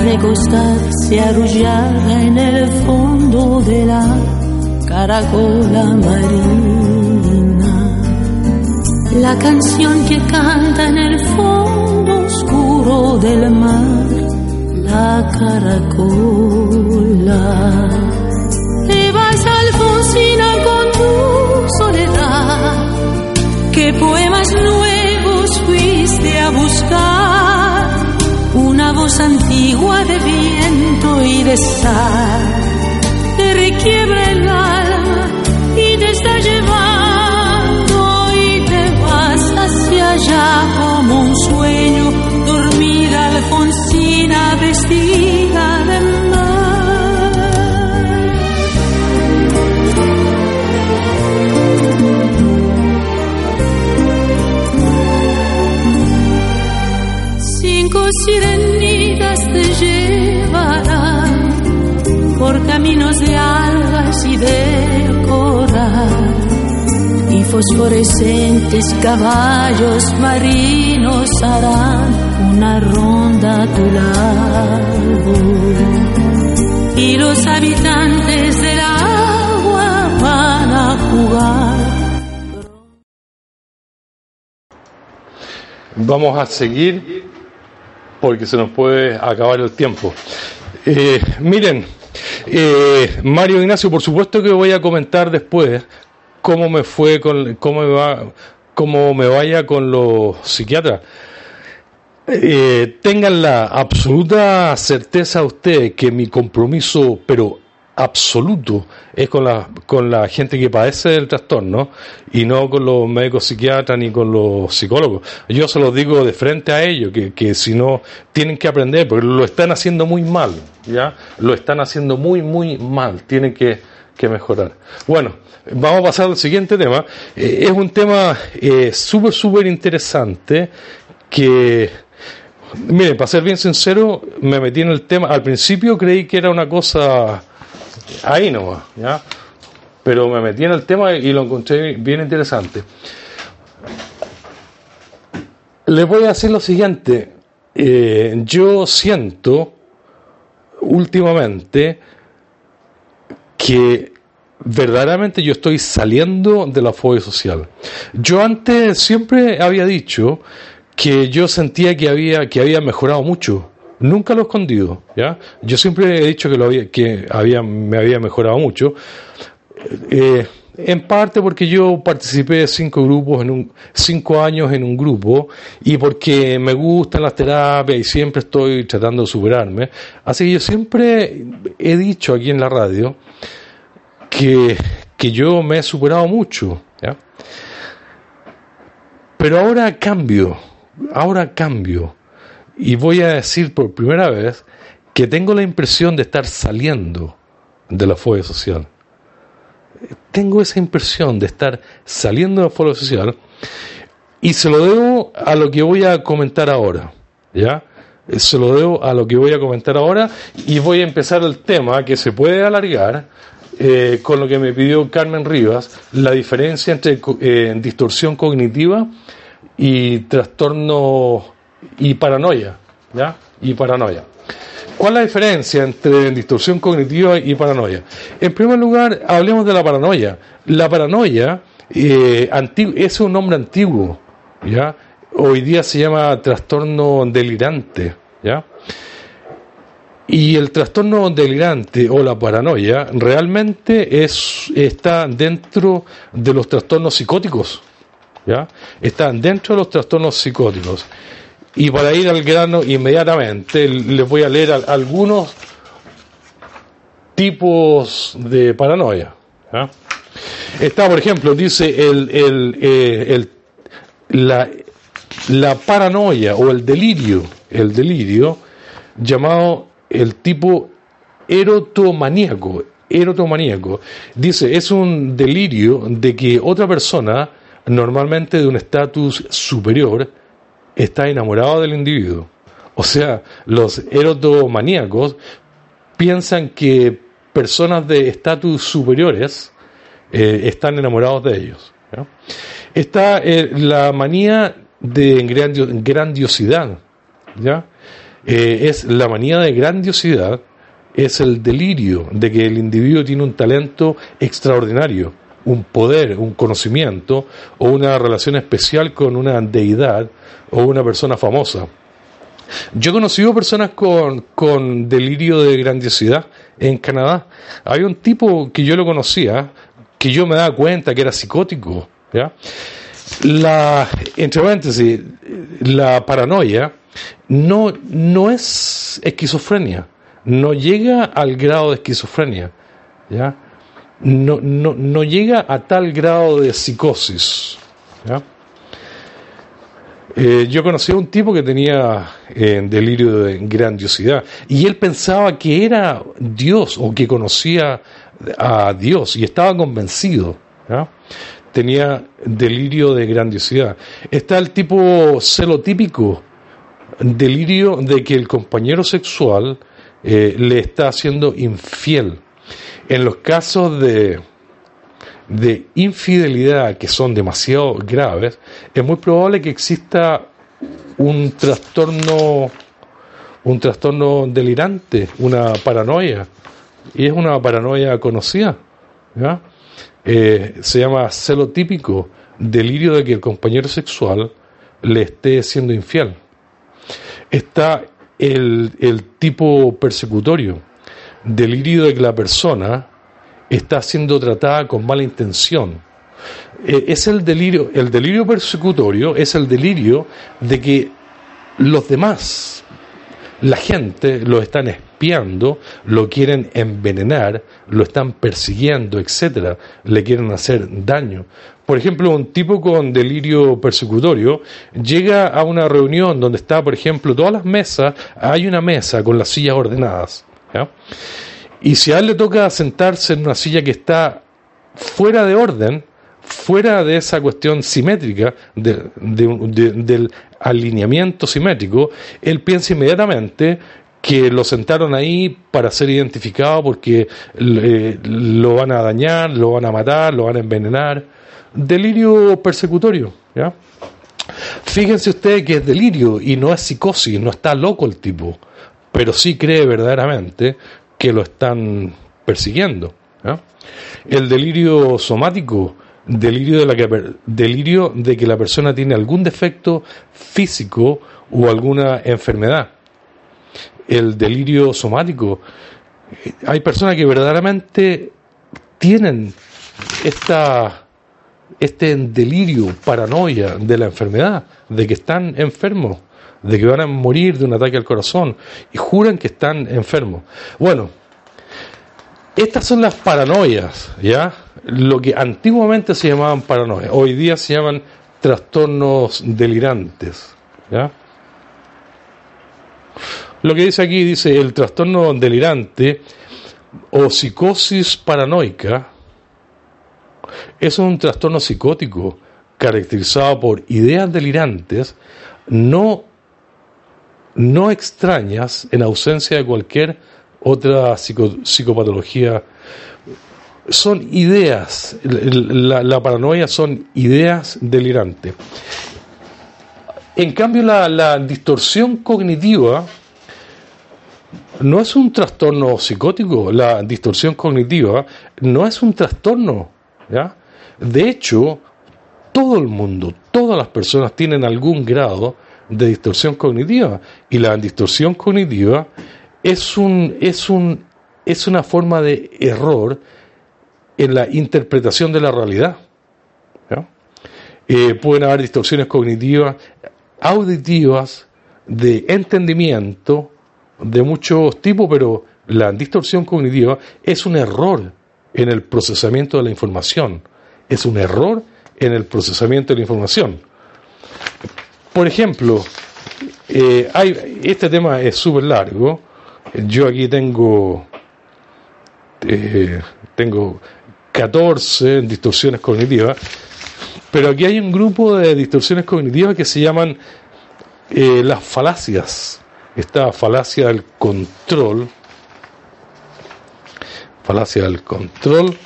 Recostarse arrullada en el fondo de la caracola marina. La canción que canta en el fondo oscuro del mar, la caracola. Te vas Alfonsina con tu soledad. ¿Qué poemas nuevos fuiste a buscar? Antigua de viento y de sal. Te requiebra el alma y te está llevando y te vas hacia allá como un sueño. Dormida Alfonsina vestida de mar. Te llevarán por caminos de algas y de coral. Y fosforescentes caballos marinos harán una ronda a tu lado. Y los habitantes del agua van a jugar Vamos a seguir porque se nos puede acabar el tiempo. Eh, miren, eh, Mario Ignacio, por supuesto que voy a comentar después cómo me fue con cómo me va cómo me vaya con los psiquiatras. Eh, tengan la absoluta certeza ustedes que mi compromiso, pero absoluto, es con la, con la gente que padece del trastorno y no con los médicos psiquiatras ni con los psicólogos. Yo se los digo de frente a ellos, que, que si no tienen que aprender, porque lo están haciendo muy mal, ¿ya? Lo están haciendo muy, muy mal, tienen que, que mejorar. Bueno, vamos a pasar al siguiente tema. Eh, es un tema eh, súper, súper interesante que Miren, para ser bien sincero, me metí en el tema. Al principio creí que era una cosa ahí nomás, ¿ya? Pero me metí en el tema y lo encontré bien interesante. Les voy a decir lo siguiente. Eh, yo siento últimamente que verdaderamente yo estoy saliendo de la fobia social. Yo antes siempre había dicho que yo sentía que había que había mejorado mucho. Nunca lo he escondido, ¿ya? Yo siempre he dicho que lo había, que había me había mejorado mucho. Eh, en parte porque yo participé de cinco grupos en un cinco años en un grupo y porque me gustan las terapias y siempre estoy tratando de superarme. Así que yo siempre he dicho aquí en la radio que, que yo me he superado mucho, ¿ya? Pero ahora cambio, ahora cambio. Y voy a decir por primera vez que tengo la impresión de estar saliendo de la fobia social. Tengo esa impresión de estar saliendo de la fobia social y se lo debo a lo que voy a comentar ahora, ¿ya? Se lo debo a lo que voy a comentar ahora y voy a empezar el tema que se puede alargar eh, con lo que me pidió Carmen Rivas, la diferencia entre eh, distorsión cognitiva y trastorno y paranoia, ¿ya? Y paranoia. ¿Cuál es la diferencia entre distorsión cognitiva y paranoia? En primer lugar, hablemos de la paranoia. La paranoia eh, es un nombre antiguo, ¿ya? Hoy día se llama trastorno delirante, ¿ya? Y el trastorno delirante o la paranoia realmente es, está dentro de los trastornos psicóticos. ¿ya? Están dentro de los trastornos psicóticos. Y para ir al grano inmediatamente, les voy a leer al- algunos tipos de paranoia. Está, por ejemplo, dice el, eh, el- la, la paranoia o el delirio, el delirio llamado el tipo erotomaníaco. Erotomaníaco. Dice, es un delirio de que otra persona, normalmente de un estatus superior, está enamorado del individuo. O sea, los erotomaníacos piensan que personas de estatus superiores eh, están enamorados de ellos. Está eh, la manía de grandio- grandiosidad. ¿ya? Eh, es la manía de grandiosidad, es el delirio de que el individuo tiene un talento extraordinario, un poder, un conocimiento o una relación especial con una deidad o una persona famosa. Yo he conocido personas con, con delirio de grandiosidad en Canadá. Había un tipo que yo lo conocía, que yo me daba cuenta que era psicótico. ¿ya? La, entre la paranoia no, no es esquizofrenia, no llega al grado de esquizofrenia. ¿ya? No, no, no llega a tal grado de psicosis. Eh, yo conocí a un tipo que tenía eh, delirio de grandiosidad y él pensaba que era Dios o que conocía a Dios y estaba convencido. Tenía delirio de grandiosidad. Está el tipo celotípico, delirio de que el compañero sexual eh, le está haciendo infiel. En los casos de, de infidelidad que son demasiado graves, es muy probable que exista un trastorno, un trastorno delirante, una paranoia, y es una paranoia conocida. Eh, se llama celotípico, delirio de que el compañero sexual le esté siendo infiel. Está el, el tipo persecutorio, delirio de que la persona está siendo tratada con mala intención. Eh, es el delirio, el delirio persecutorio es el delirio de que los demás, la gente, lo están espiando, lo quieren envenenar, lo están persiguiendo, etcétera, le quieren hacer daño. Por ejemplo, un tipo con delirio persecutorio llega a una reunión donde está, por ejemplo, todas las mesas, hay una mesa con las sillas ordenadas. Y si a él le toca sentarse en una silla que está fuera de orden, fuera de esa cuestión simétrica, de- de- de- del alineamiento simétrico, él piensa inmediatamente que lo sentaron ahí para ser identificado porque eh, lo van a dañar, lo van a matar, lo van a envenenar. Delirio persecutorio, ¿ya? Fíjense ustedes que es delirio y no es psicosis, no está loco el tipo, pero sí cree verdaderamente que lo están persiguiendo. El delirio somático, delirio de, que, delirio de que la persona tiene algún defecto físico o alguna enfermedad. El delirio somático, eh, hay personas que verdaderamente tienen esta este delirio, paranoia de la enfermedad, de que están enfermos, de que van a morir de un ataque al corazón y juran que están enfermos. Bueno, estas son las paranoias, ¿ya? Lo que antiguamente se llamaban paranoias, hoy día se llaman trastornos delirantes, ¿ya? Lo que dice aquí dice el trastorno delirante o psicosis paranoica es un trastorno psicótico caracterizado por ideas delirantes no, no extrañas en ausencia de cualquier otra psico- psicopatología son ideas, la, la paranoia son ideas delirantes. En cambio, la, la distorsión cognitiva no es un trastorno psicótico, la distorsión cognitiva no es un trastorno. ¿ya? De hecho, todo el mundo, todas las personas tienen algún grado de distorsión cognitiva y la distorsión cognitiva es, un, es, un, es una forma de error en la interpretación de la realidad. Eh, pueden haber distorsiones cognitivas, auditivas, de entendimiento, de muchos tipos, pero la distorsión cognitiva es un error en el procesamiento de la información. Es un error en el procesamiento de la información. Por ejemplo, eh, este tema es súper largo. Yo aquí tengo, eh, tengo 14 distorsiones cognitivas, pero aquí hay un grupo de distorsiones cognitivas que se llaman eh, las falacias. Esta falacia del control, falacia del control,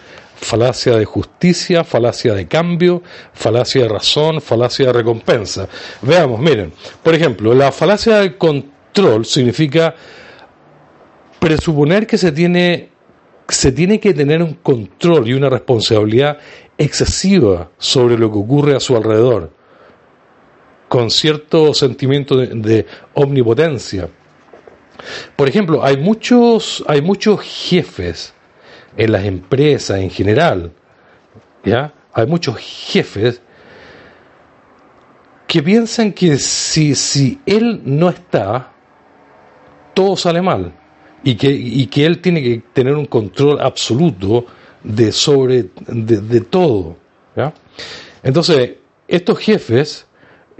falacia de justicia, falacia de cambio, falacia de razón, falacia de recompensa. Veamos, miren, por ejemplo, la falacia del control significa presuponer que se tiene se tiene que tener un control y una responsabilidad excesiva sobre lo que ocurre a su alrededor, con cierto sentimiento de, de omnipotencia. Por ejemplo, hay muchos, hay muchos jefes en las empresas en general, ¿ya? Hay muchos jefes que piensan que si, si él no está, todo sale mal y que, y que él tiene que tener un control absoluto de sobre de, todo. ¿ya? Entonces, estos jefes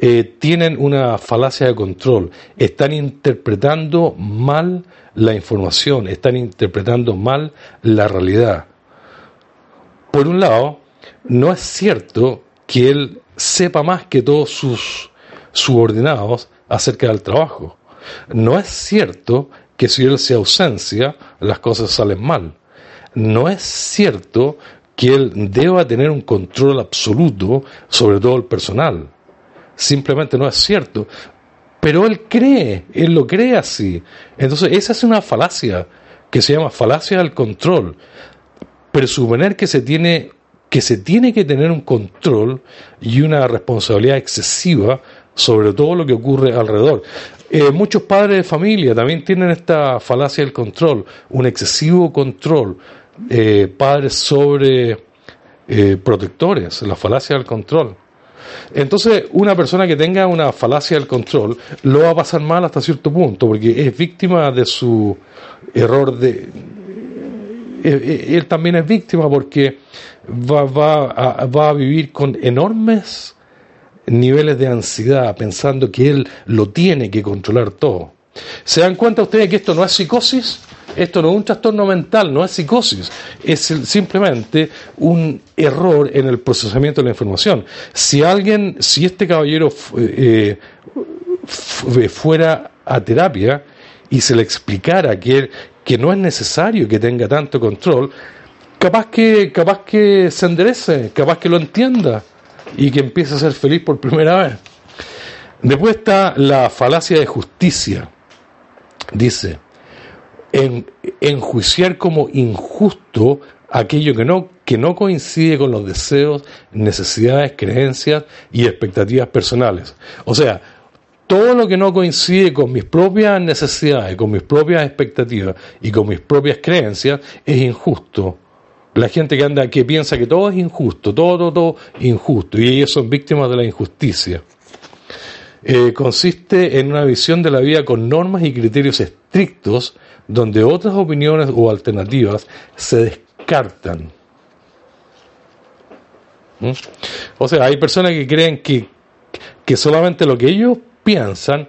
eh, tienen una falacia de control, están interpretando mal la información, están interpretando mal la realidad. Por un lado, no es cierto que él sepa más que todos sus subordinados acerca del trabajo. No es cierto que si él se ausencia, las cosas salen mal. No es cierto que él deba tener un control absoluto sobre todo el personal simplemente no es cierto. Pero él cree, él lo cree así. Entonces, esa es una falacia que se llama falacia del control. Presuponer que se tiene que se tiene que tener un control y una responsabilidad excesiva sobre todo lo que ocurre alrededor. Eh, muchos padres de familia también tienen esta falacia del control, un excesivo control, eh, padres sobre eh, protectores, la falacia del control. Entonces, una persona que tenga una falacia del control lo va a pasar mal hasta cierto punto, porque es víctima de su error de... eh, eh, Él también es víctima porque va, va, a, va a vivir con enormes niveles de ansiedad, pensando que él lo tiene que controlar todo. ¿Se dan cuenta ustedes que esto no es psicosis? Esto no es un trastorno mental, no es psicosis, es simplemente un error en el procesamiento de la información. Si alguien, si este caballero eh, fu- fuera a terapia y se le explicara que, que no es necesario que tenga tanto control, capaz que, capaz que se enderece, capaz que lo entienda y que empiece a ser feliz por primera vez. Después está la falacia de justicia. Dice, en, enjuiciar como injusto aquello que no, que no coincide con los deseos, necesidades, creencias y expectativas personales. O sea, todo lo que no coincide con mis propias necesidades, con mis propias expectativas y con mis propias creencias es injusto. La gente que anda, que piensa que todo es injusto, todo, todo, todo injusto, y ellos son víctimas de la injusticia eh, consiste en una visión de la vida con normas y criterios estrictos donde otras opiniones o alternativas se descartan. ¿Mm? O sea, hay personas que creen que, que solamente lo que ellos piensan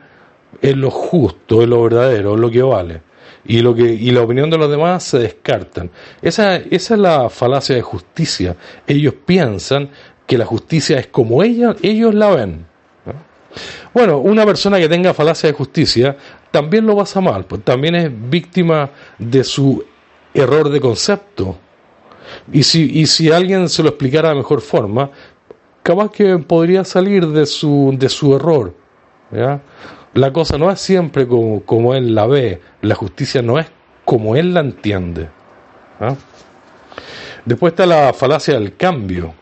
es lo justo, es lo verdadero, es lo que vale. Y, lo que, y la opinión de los demás se descartan. Esa, esa es la falacia de justicia. Ellos piensan que la justicia es como ella, ellos la ven. ¿No? Bueno, una persona que tenga falacia de justicia también lo pasa mal, pues también es víctima de su error de concepto. Y si, y si alguien se lo explicara de mejor forma, capaz que podría salir de su, de su error. La cosa no es siempre como, como él la ve, la justicia no es como él la entiende. Después está la falacia del cambio.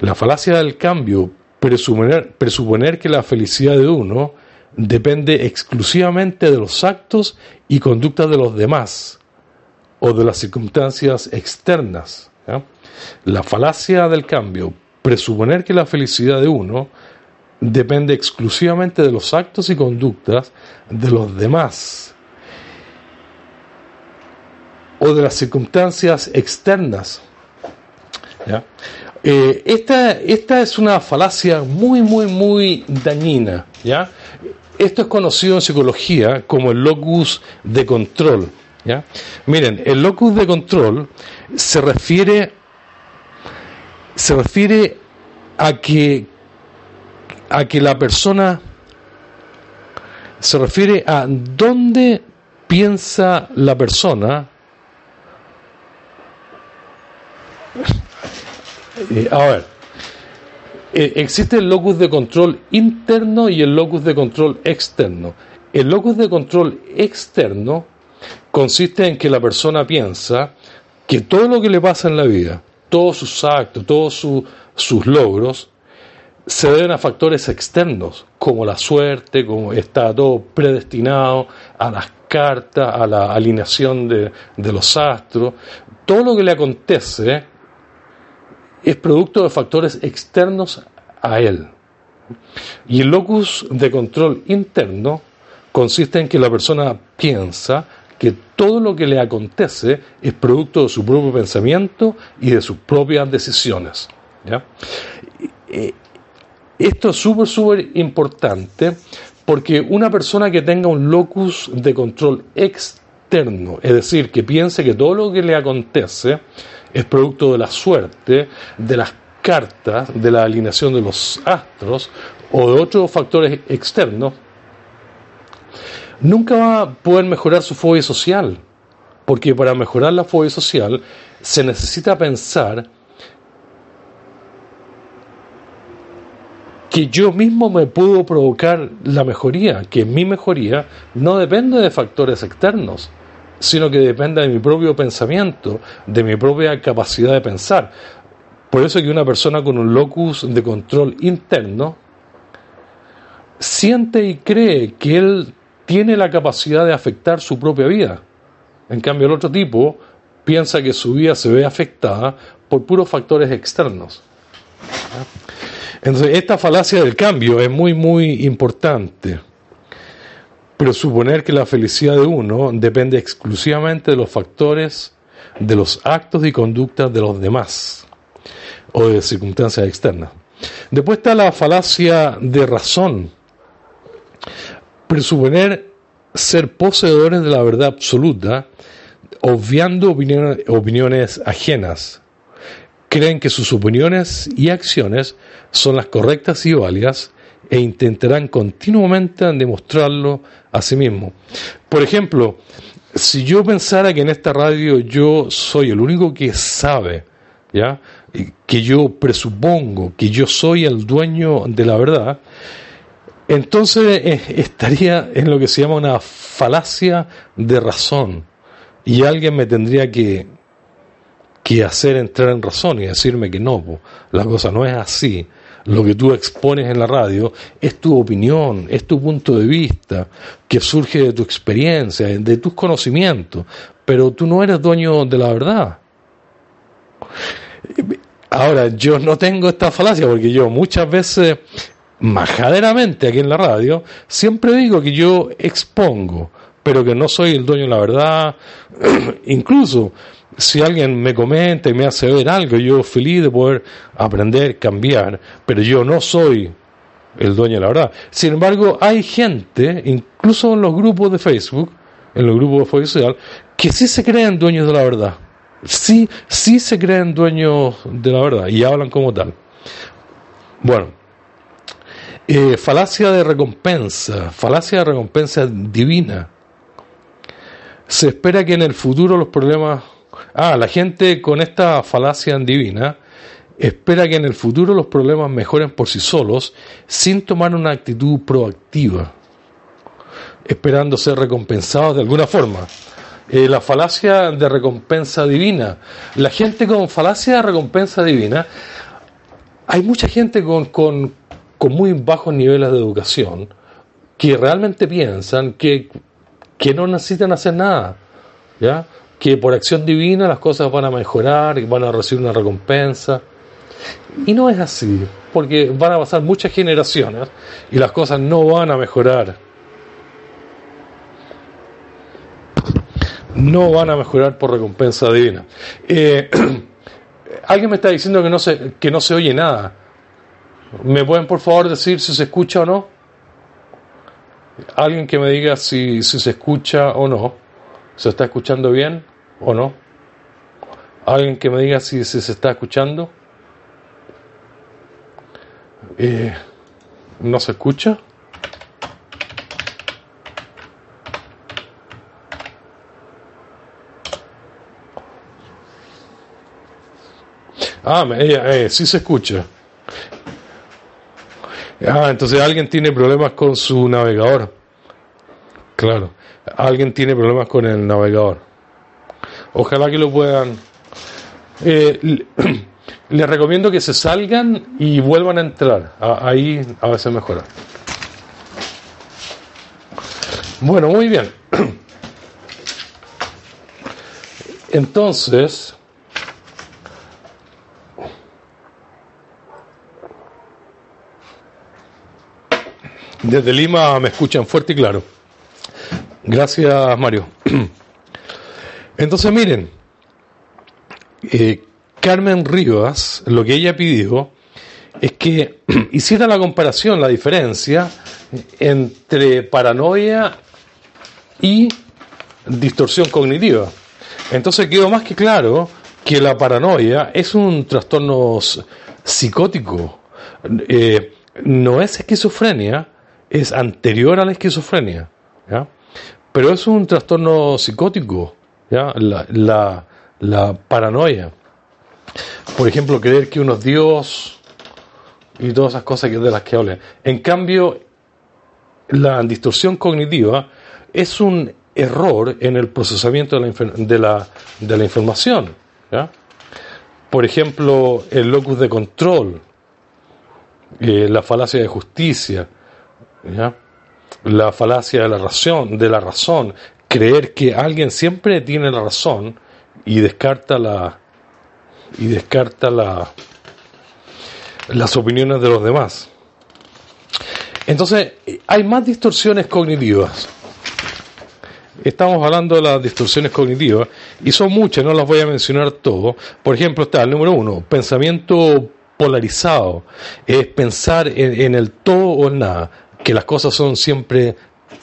La falacia del cambio, presuponer, que la felicidad de uno depende exclusivamente de los actos y conductas de los demás o de las circunstancias externas. La falacia del cambio, presuponer que la felicidad de uno depende exclusivamente de los actos y conductas de los demás o de las circunstancias externas. ¿ya? Eh, esta, esta es una falacia muy, muy, muy dañina. ¿ya? Esto es conocido en psicología como el locus de control. ¿ya? Miren, el locus de control se refiere, se refiere a que, a que la persona se refiere a dónde piensa la persona Eh, a ver, eh, existe el locus de control interno y el locus de control externo. El locus de control externo consiste en que la persona piensa que todo lo que le pasa en la vida, todos sus actos, todos su- sus logros, se deben a factores externos, como la suerte, como está todo predestinado a las cartas, a la alineación de, de los astros. Todo lo que le acontece es producto de factores externos a él. Y el locus de control interno consiste en que la persona piensa que todo lo que le acontece es producto de su propio pensamiento y de sus propias decisiones. ¿ya? Eh, Esto es súper, súper importante porque una persona que tenga un locus de control externo, es decir, que piense que todo lo que le acontece es producto de la suerte, de las cartas, de la alineación de los astros o de otros factores externos, nunca va a poder mejorar su fobia social, porque para mejorar la fobia social se necesita pensar que yo mismo me puedo provocar la mejoría, que mi mejoría no depende de factores externos, sino que depende de mi propio pensamiento, de mi propia capacidad de pensar. Por eso que una persona con un locus de control interno siente y cree que él tiene la capacidad de afectar su propia vida. En cambio, el otro tipo piensa que su vida se ve afectada por puros factores externos. Entonces, esta falacia del cambio es muy, muy importante. Presuponer que la felicidad de uno depende exclusivamente de los factores, de los actos y conductas de los demás o de circunstancias externas. Después está la falacia de razón. Presuponer ser poseedores de la verdad absoluta, obviando opiniones, opiniones ajenas. Creen que sus opiniones y acciones son las correctas y válidas e intentarán continuamente demostrarlo a sí mismo. Por ejemplo, si yo pensara que en esta radio yo soy el único que sabe, ¿ya? Que yo presupongo que yo soy el dueño de la verdad, entonces eh, estaría en lo que se llama una falacia de razón y alguien me tendría que, que hacer entrar en razón y decirme que no, po, la cosa no es así. Lo que tú expones en la radio es tu opinión, es tu punto de vista, que surge de tu experiencia, de tus conocimientos, pero tú no eres dueño de la verdad. Ahora, yo no tengo esta falacia porque yo muchas veces, majaderamente aquí en la radio, siempre digo que yo expongo, pero que no soy el dueño de la verdad. Incluso si alguien me comenta y me hace ver algo, yo feliz de poder aprender, cambiar, pero yo no soy el dueño de la verdad. Sin embargo, hay gente, incluso en los grupos de Facebook, en los grupos de Facebook social, que sí se creen dueños de la verdad. Sí, sí se creen dueños de la verdad y hablan como tal. Bueno, eh, falacia de recompensa, falacia de recompensa divina. Se espera que en el futuro los problemas Ah, la gente con esta falacia divina espera que en el futuro los problemas mejoren por sí solos sin tomar una actitud proactiva, esperando ser recompensados de alguna forma. Eh, la falacia de recompensa divina. La gente con falacia de recompensa divina, hay mucha gente con, con, con muy bajos niveles de educación que realmente piensan que, que no necesitan hacer nada, ¿ya? Que por acción divina las cosas van a mejorar y van a recibir una recompensa. Y no es así, porque van a pasar muchas generaciones y las cosas no van a mejorar. No van a mejorar por recompensa divina. Eh, alguien me está diciendo que no, se, que no se oye nada. ¿Me pueden por favor decir si se escucha o no? Alguien que me diga si, si se escucha o no. ¿Se está escuchando bien o no? Alguien que me diga si, se está escuchando. Eh, ¿No se escucha? Ah, me- eh, eh, sí se escucha. Ah, entonces alguien tiene problemas con su navegador. Claro, alguien tiene problemas con el navegador. Ojalá que lo puedan. Eh, le- les recomiendo que se salgan y vuelvan a entrar. Ahí a veces mejora. Bueno, muy bien. Entonces, desde Lima me escuchan fuerte y claro. Gracias, Mario. Entonces, miren, eh, Carmen Rivas, lo que ella pidió es que hiciera la comparación, la diferencia entre paranoia y distorsión cognitiva. Entonces quedó más que claro que la paranoia es un trastorno psicótico. Eh, no es esquizofrenia, es anterior a la esquizofrenia. ¿ya? Pero es un trastorno psicótico, ¿ya? La, la, la paranoia. Por ejemplo, creer que uno es Dios y todas esas cosas que de las que hablan. En cambio, la distorsión cognitiva es un error en el procesamiento de la, de información. Por ejemplo, el locus de control, eh, la falacia de justicia. La falacia de la razón, de la razón, creer que alguien siempre tiene la razón y descarta la y descarta la las opiniones de los demás. Entonces, hay más distorsiones cognitivas. Estamos hablando de las distorsiones cognitivas y son muchas, no las voy a mencionar todo. Por ejemplo, está el número uno, pensamiento polarizado. Es pensar en, en el todo o el nada, que las cosas son siempre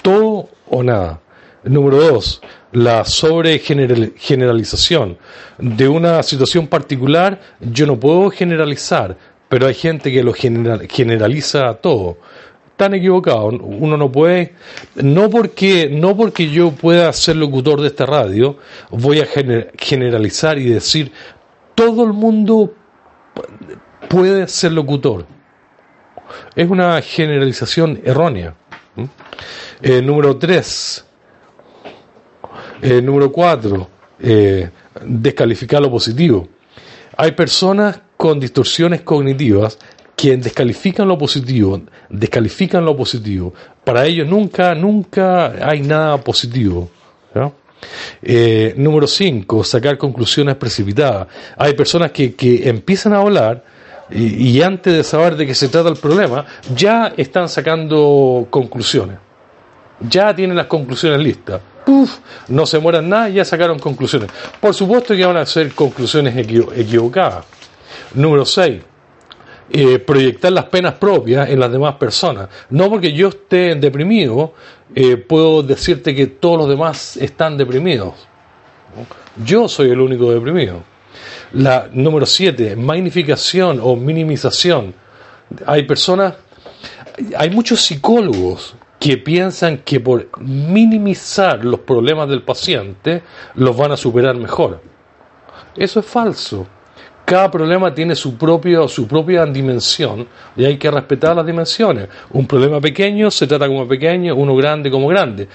todo o nada. Número dos, la sobregeneralización de una situación particular. Yo no puedo generalizar, pero hay gente que lo general- generaliza todo tan equivocado. Uno no puede, no porque, no porque yo pueda ser locutor de esta radio, voy a gener- generalizar y decir todo el mundo puede ser locutor. Es una generalización errónea. ¿Mm? Eh, número tres. Eh, número cuatro. eh, descalificar lo positivo. Hay personas con distorsiones cognitivas que descalifican lo positivo, descalifican lo positivo. Para ellos nunca, nunca hay nada positivo. número 5, sacar conclusiones precipitadas. Hay personas que, que empiezan a hablar y, antes de saber de qué se trata el problema, ya están sacando conclusiones. Ya tienen las conclusiones listas. Puf, no se mueran nada, ya sacaron conclusiones. Por supuesto que van a ser conclusiones equivo- equivocadas. Número 6, eh, proyectar las penas propias en las demás personas. No porque yo esté deprimido, eh, puedo decirte que todos los demás están deprimidos. Yo soy el único deprimido. La número 7, magnificación o minimización. Hay personas, hay muchos psicólogos que piensan que por minimizar los problemas del paciente los van a superar mejor. Eso es falso. Cada problema tiene su, propio, su propia dimensión y hay que respetar las dimensiones. Un problema pequeño se trata como pequeño, uno grande como grande.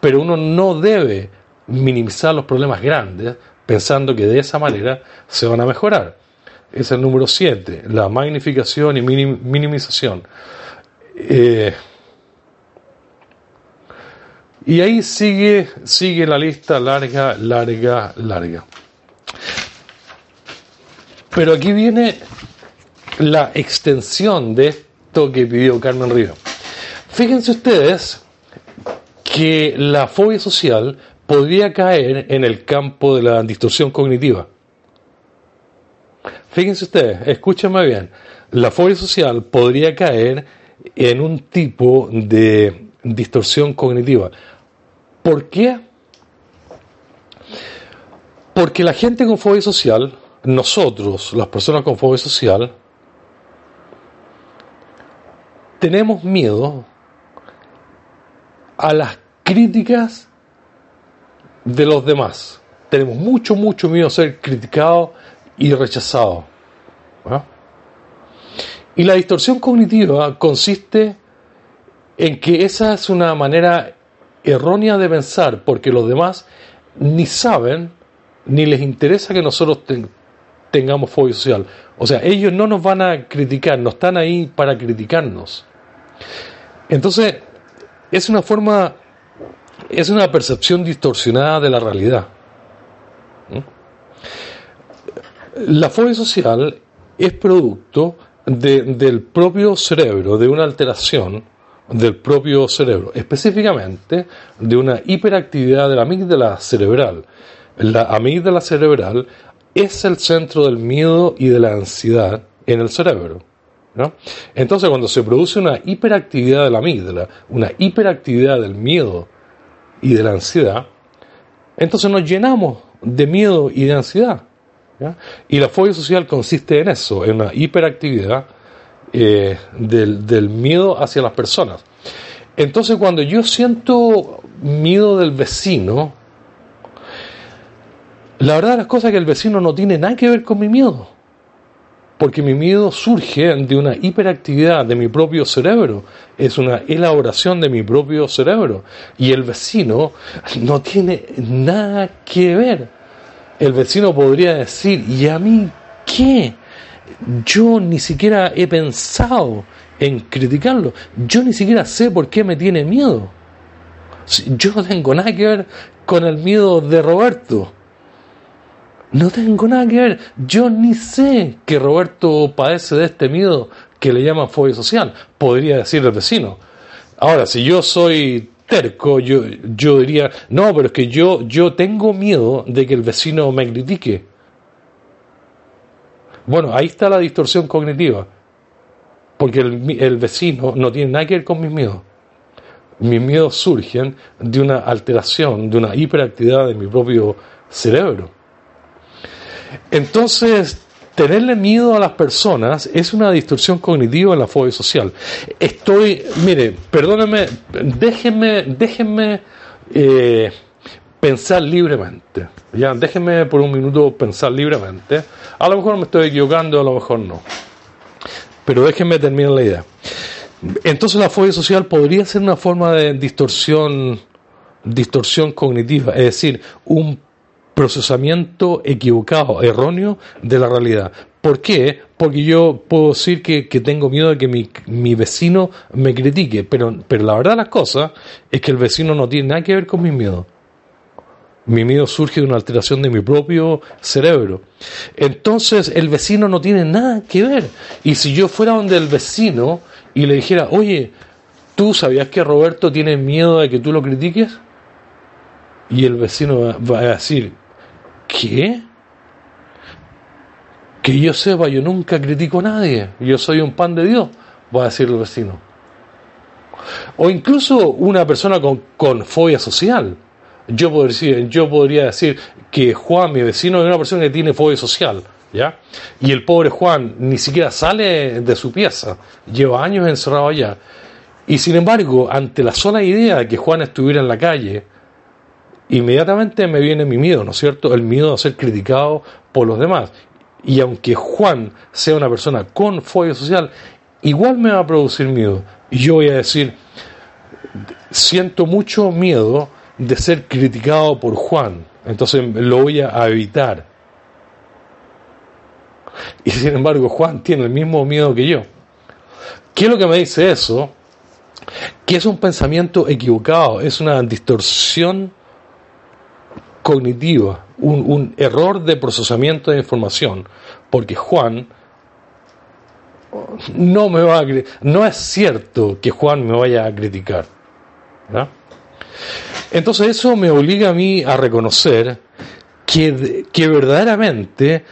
Pero uno no debe minimizar los problemas grandes pensando que de esa manera se van a mejorar. Es el número 7, la magnificación y minim- minimización. Eh, y ahí sigue, sigue la lista larga, larga, larga. Pero aquí viene la extensión de esto que pidió Carmen Río. Fíjense ustedes que la fobia social podría caer en el campo de la distorsión cognitiva. Fíjense ustedes, escúchenme bien, la fobia social podría caer en un tipo de distorsión cognitiva. ¿Por qué? Porque la gente con fobia social, nosotros, las personas con fobia social, tenemos miedo a las críticas de los demás. Tenemos mucho, mucho miedo a ser criticados y rechazados. Y la distorsión cognitiva consiste en que esa es una manera errónea de pensar, porque los demás ni saben ni les interesa que nosotros ten- tengamos fobia social. O sea, ellos no nos van a criticar, no están ahí para criticarnos. Entonces, es una forma, es una percepción distorsionada de la realidad. La fobia social es producto de- del propio cerebro, de una alteración del propio cerebro, específicamente de una hiperactividad de la amígdala cerebral. La amígdala cerebral es el centro del miedo y de la ansiedad en el cerebro. Entonces, cuando se produce una hiperactividad de la amígdala, una hiperactividad del miedo y de la ansiedad, entonces nos llenamos de miedo y de ansiedad. Y la fobia social consiste en eso, en una hiperactividad eh, del, del miedo hacia las personas. Entonces, cuando yo siento miedo del vecino, la verdad de las cosas es que el vecino no tiene nada que ver con mi miedo. Porque mi miedo surge de una hiperactividad de mi propio cerebro. Es una elaboración de mi propio cerebro. Y el vecino no tiene nada que ver. El vecino podría decir, ¿y a mí qué? Yo ni siquiera he pensado en criticarlo. Yo ni siquiera sé por qué me tiene miedo. Yo no tengo nada que ver con el miedo de Roberto. No tengo nada que ver. Yo ni sé que Roberto padece de este miedo que le llaman fobia social. Podría decir el vecino. Ahora, si yo soy terco, yo, yo diría, no, pero es que yo, yo tengo miedo de que el vecino me critique. Bueno, ahí está la distorsión cognitiva. Porque el, el vecino no tiene nada que ver con mis miedos. Mis miedos surgen de una alteración, de una hiperactividad de mi propio cerebro. Entonces, tenerle miedo a las personas es una distorsión cognitiva en la fobia social. Estoy, mire, perdónenme, déjenme, déjenme eh, pensar libremente. Ya, déjenme por un minuto pensar libremente. A lo mejor me estoy equivocando, a lo mejor no. Pero déjenme terminar la idea. Entonces la fobia social podría ser una forma de distorsión, distorsión cognitiva, es decir, un procesamiento equivocado, erróneo de la realidad. ¿Por qué? Porque yo puedo decir que, que tengo miedo de que mi, mi vecino me critique, pero, pero la verdad de las cosas es que el vecino no tiene nada que ver con mis miedos. Mi miedo surge de una alteración de mi propio cerebro. Entonces el vecino no tiene nada que ver. Y si yo fuera donde el vecino y le dijera, oye, ¿tú sabías que Roberto tiene miedo de que tú lo critiques? Y el vecino va- va a decir, ¿qué? Que yo sepa, yo nunca critico a nadie. Yo soy un pan de Dios, va a decir el vecino. O incluso una persona con, con fobia social. Yo podría, yo podría decir que Juan, mi vecino, es una persona que tiene fobia social. ¿ya? Y el pobre Juan ni siquiera sale de su pieza. Lleva años encerrado allá. Y sin embargo, ante la sola idea de que Juan estuviera en la calle, inmediatamente me viene mi miedo, ¿no es cierto? El miedo a ser criticado por los demás. Y aunque Juan sea una persona con fobia social, igual me va a producir miedo. Y yo voy a decir, siento mucho miedo de ser criticado por Juan, entonces lo voy a evitar. Y sin embargo, Juan tiene el mismo miedo que yo. ¿Qué es lo que me dice eso? Que es un pensamiento equivocado, es una distorsión cognitiva, un, un error de procesamiento de información, porque Juan no me va a no es cierto que Juan me vaya a criticar. Entonces eso me obliga a mí a reconocer que, que verdaderamente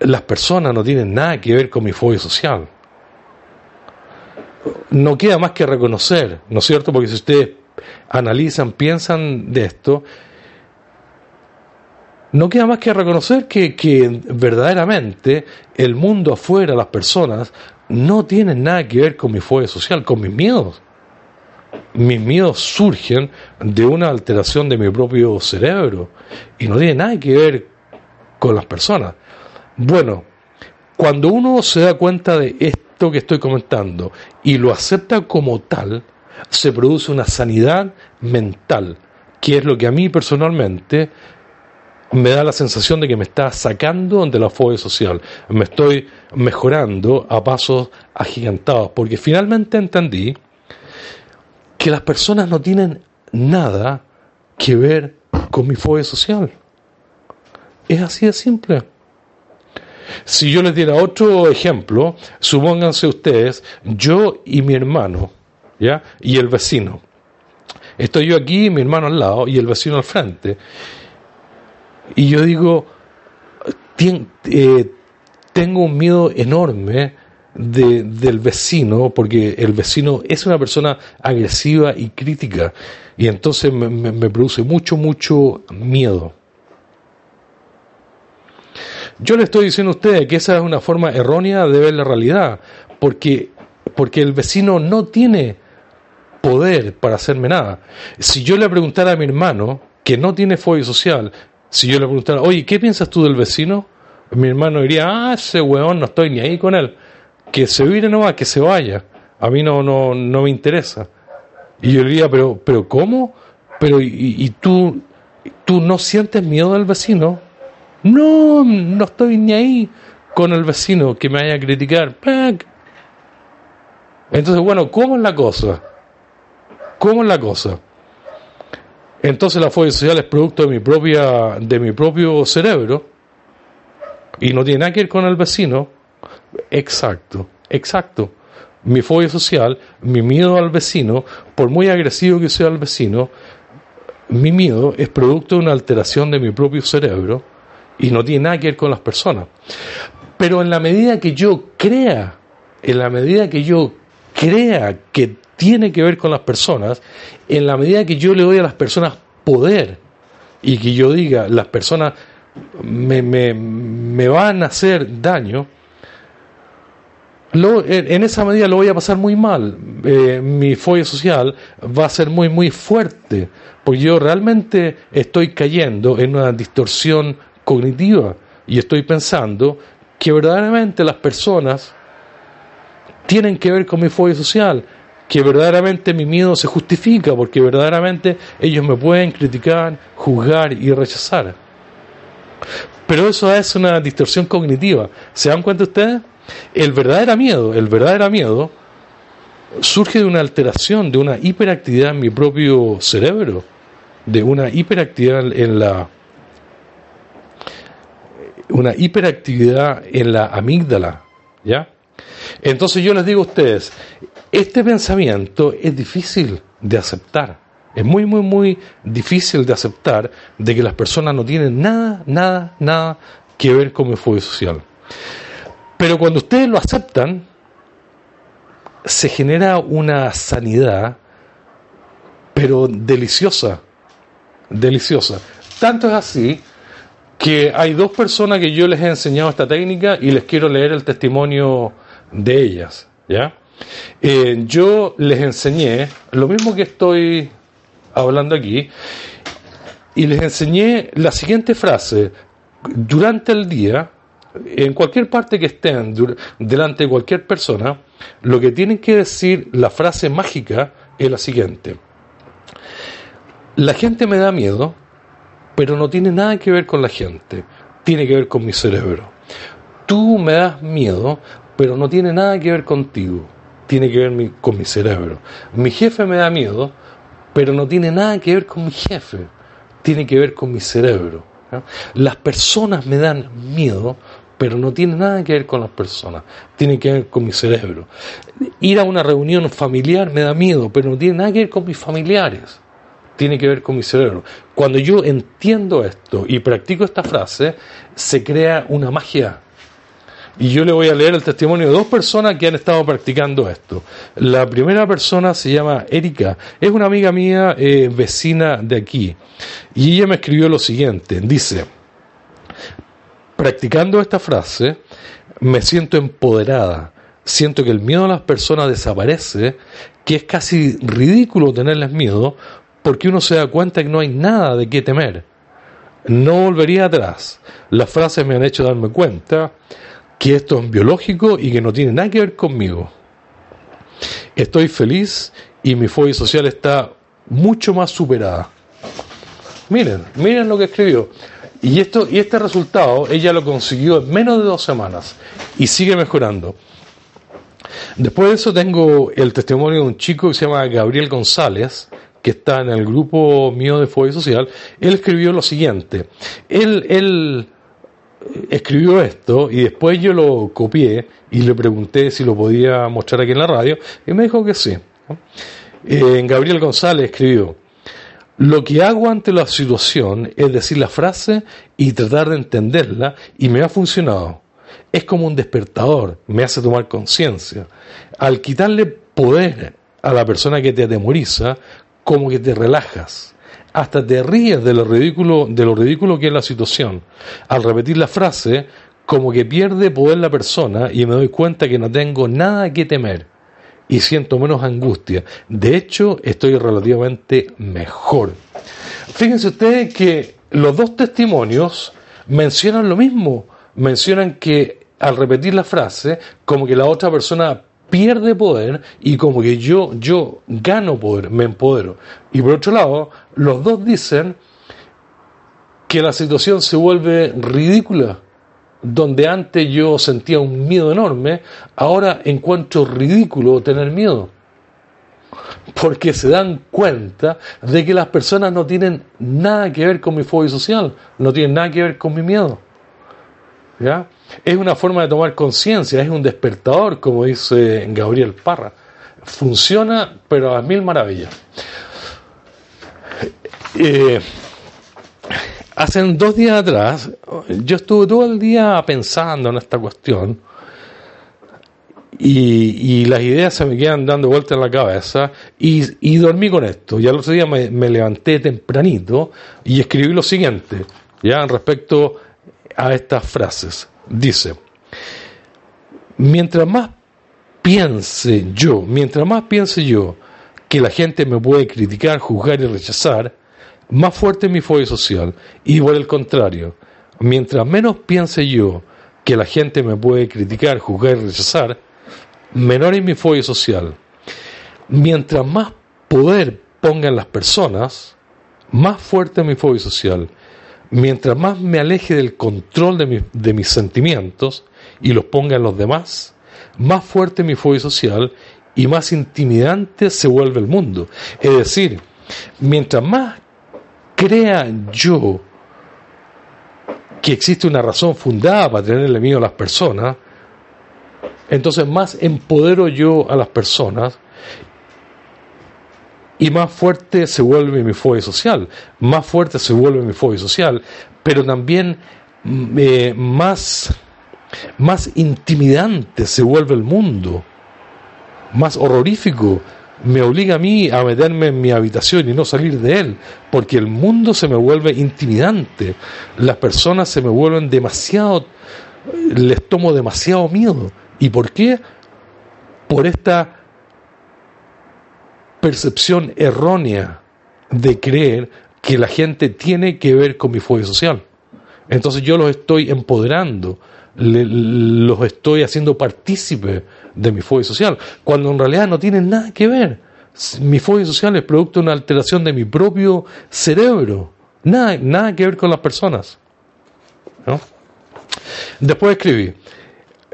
las personas no tienen nada que ver con mi fobia social. No queda más que reconocer, ¿no es cierto? Porque si ustedes analizan, piensan de esto, no queda más que reconocer que, que verdaderamente el mundo afuera, las personas, no tienen nada que ver con mi fobia social, con mis miedos. Mis miedos surgen de una alteración de mi propio cerebro y no tiene nada que ver con las personas. Bueno, cuando uno se da cuenta de esto que estoy comentando y lo acepta como tal, se produce una sanidad mental, que es lo que a mí personalmente me da la sensación de que me está sacando de la fobia social, me estoy mejorando a pasos agigantados, porque finalmente entendí que las personas no tienen nada que ver con mi fobia social. Es así de simple. Si yo les diera otro ejemplo, supónganse ustedes, yo y mi hermano, ¿ya? Y el vecino. Estoy yo aquí, mi hermano al lado y el vecino al frente. Y yo digo, "Tien- eh, tengo un miedo enorme de- del vecino, porque el vecino es una persona agresiva y crítica, y entonces me produce mucho, mucho miedo. Yo le estoy diciendo a ustedes que esa es una forma errónea de ver la realidad, porque, porque el vecino no tiene poder para hacerme nada. Si yo le preguntara a mi hermano, que no tiene fobia social, si yo le preguntara, oye, ¿qué piensas tú del vecino? Mi hermano diría, ah, ese weón, no estoy ni ahí con él. Que se vire nomás, que se vaya. A mí no, no, no me interesa. Y yo diría, pero, pero ¿cómo? Pero, ¿y, y tú, tú no sientes miedo del vecino? No, no estoy ni ahí con el vecino que me vaya a criticar. Entonces, bueno, ¿cómo es la cosa? ¿Cómo es la cosa? Entonces la fobia social es producto de mi propia, de mi propio cerebro y no tiene nada que ver con el vecino. Exacto, exacto. Mi fobia social, mi miedo al vecino, por muy agresivo que sea el vecino, mi miedo es producto de una alteración de mi propio cerebro y no tiene nada que ver con las personas. Pero en la medida que yo crea, en la medida que yo crea que tiene que ver con las personas, en la medida que yo le doy a las personas poder y que yo diga, las personas me, me, me van a hacer daño, lo- en esa medida lo voy a pasar muy mal. Eh, mi fobia social va a ser muy, muy fuerte, porque yo realmente estoy cayendo en una distorsión cognitiva y estoy pensando que verdaderamente las personas tienen que ver con mi fobia social, que verdaderamente mi miedo se justifica, porque verdaderamente ellos me pueden criticar, juzgar y rechazar. Pero eso es una distorsión cognitiva. ¿Se dan cuenta ustedes? El verdadero miedo, el verdadero miedo surge de una alteración, de una hiperactividad en mi propio cerebro, de una hiperactividad en la una hiperactividad en la amígdala, ¿ya? Entonces yo les digo a ustedes, este pensamiento es difícil de aceptar. Es muy, muy, muy difícil de aceptar de que las personas no tienen nada, nada, nada que ver con mi fobia social. Pero cuando ustedes lo aceptan, se genera una sanidad, pero deliciosa, deliciosa. Tanto es así que hay dos personas que yo les he enseñado esta técnica y les quiero leer el testimonio de ellas, ¿ya? Eh, yo les enseñé lo mismo que estoy hablando aquí y les enseñé la siguiente frase. Durante el día, en cualquier parte que estén, delante de cualquier persona, lo que tienen que decir, la frase mágica, es la siguiente. La gente me da miedo, pero no tiene nada que ver con la gente, tiene que ver con mi cerebro. Tú me das miedo, pero no tiene nada que ver contigo, tiene que ver mi- con mi cerebro. Mi jefe me da miedo, pero no tiene nada que ver con mi jefe, tiene que ver con mi cerebro. Las personas me dan miedo, pero no tiene nada que ver con las personas, tiene que ver con mi cerebro. Ir a una reunión familiar me da miedo, pero no tiene nada que ver con mis familiares tiene que ver con mi cerebro. Cuando yo entiendo esto y practico esta frase, se crea una magia. Y yo le voy a leer el testimonio de dos personas que han estado practicando esto. La primera persona se llama Erika, es una amiga mía, eh, vecina de aquí. Y ella me escribió lo siguiente, dice, practicando esta frase, me siento empoderada, siento que el miedo a las personas desaparece, que es casi ridículo tenerles miedo, porque uno se da cuenta que no hay nada de qué temer. No volvería atrás. Las frases me han hecho darme cuenta que esto es biológico y que no tiene nada que ver conmigo. Estoy feliz y mi fobia social está mucho más superada. Miren, miren lo que escribió. Y, esto, y este resultado ella lo consiguió en menos de dos semanas y sigue mejorando. Después de eso tengo el testimonio de un chico que se llama Gabriel González, que está en el grupo mío de Fobia Social. Él escribió lo siguiente. Él, él escribió esto y después yo lo copié y le pregunté si lo podía mostrar aquí en la radio y me dijo que sí. Eh, Gabriel González escribió, lo que hago ante la situación es decir la frase y tratar de entenderla y me ha funcionado. Es como un despertador, me hace tomar conciencia. Al quitarle poder a la persona que te atemoriza, como que te relajas. Hasta te ríes de lo ridículo, de lo ridículo que es la situación. Al repetir la frase, como que pierde poder la persona y me doy cuenta que no tengo nada que temer y siento menos angustia. De hecho, estoy relativamente mejor. Fíjense ustedes que los dos testimonios mencionan lo mismo. Mencionan que al repetir la frase, como que la otra persona pierde poder y como que yo, yo gano poder, me empodero. Y por otro lado, los dos dicen que la situación se vuelve ridícula. Donde antes yo sentía un miedo enorme, ahora encuentro ridículo tener miedo. Porque se dan cuenta de que las personas no tienen nada que ver con mi fobia social, no tienen nada que ver con mi miedo. ¿Ya? Es una forma de tomar conciencia, es un despertador, como dice Gabriel Parra. Funciona, pero a mil maravillas. Eh, hace dos días atrás, yo estuve todo el día pensando en esta cuestión y, y las ideas se me quedan dando vueltas en la cabeza y, y dormí con esto. Y al otro día me, me levanté tempranito y escribí lo siguiente, ya respecto a estas frases. Dice, mientras más piense yo, mientras más piense yo que la gente me puede criticar, juzgar y rechazar, más fuerte es mi fobia social. Y por el contrario, mientras menos piense yo que la gente me puede criticar, juzgar y rechazar, menor es mi fobia social. Mientras más poder pongan las personas, más fuerte es mi fobia social. Mientras más me aleje del control de, de mis sentimientos y los ponga en los demás, más fuerte mi fobia social y más intimidante se vuelve el mundo. Es decir, mientras más crea yo que existe una razón fundada para tenerle miedo a las personas, entonces más empodero yo a las personas y más fuerte se vuelve mi fobia social, más fuerte se vuelve mi fobia social, pero también mm, eh, más, más intimidante se vuelve el mundo, más horrorífico, me obliga a mí a meterme en mi habitación y no salir de él, porque el mundo se me vuelve intimidante, las personas se me vuelven demasiado, les tomo demasiado miedo. ¿Y por qué? Por esta percepción errónea de creer que la gente tiene que ver con mi fobia social. Entonces yo los estoy empoderando, los estoy haciendo partícipe de mi fobia social, cuando en realidad no tienen nada que ver. Mi fobia social es producto de una alteración de mi propio cerebro, nada, nada que ver con las personas. ¿no? Después escribí,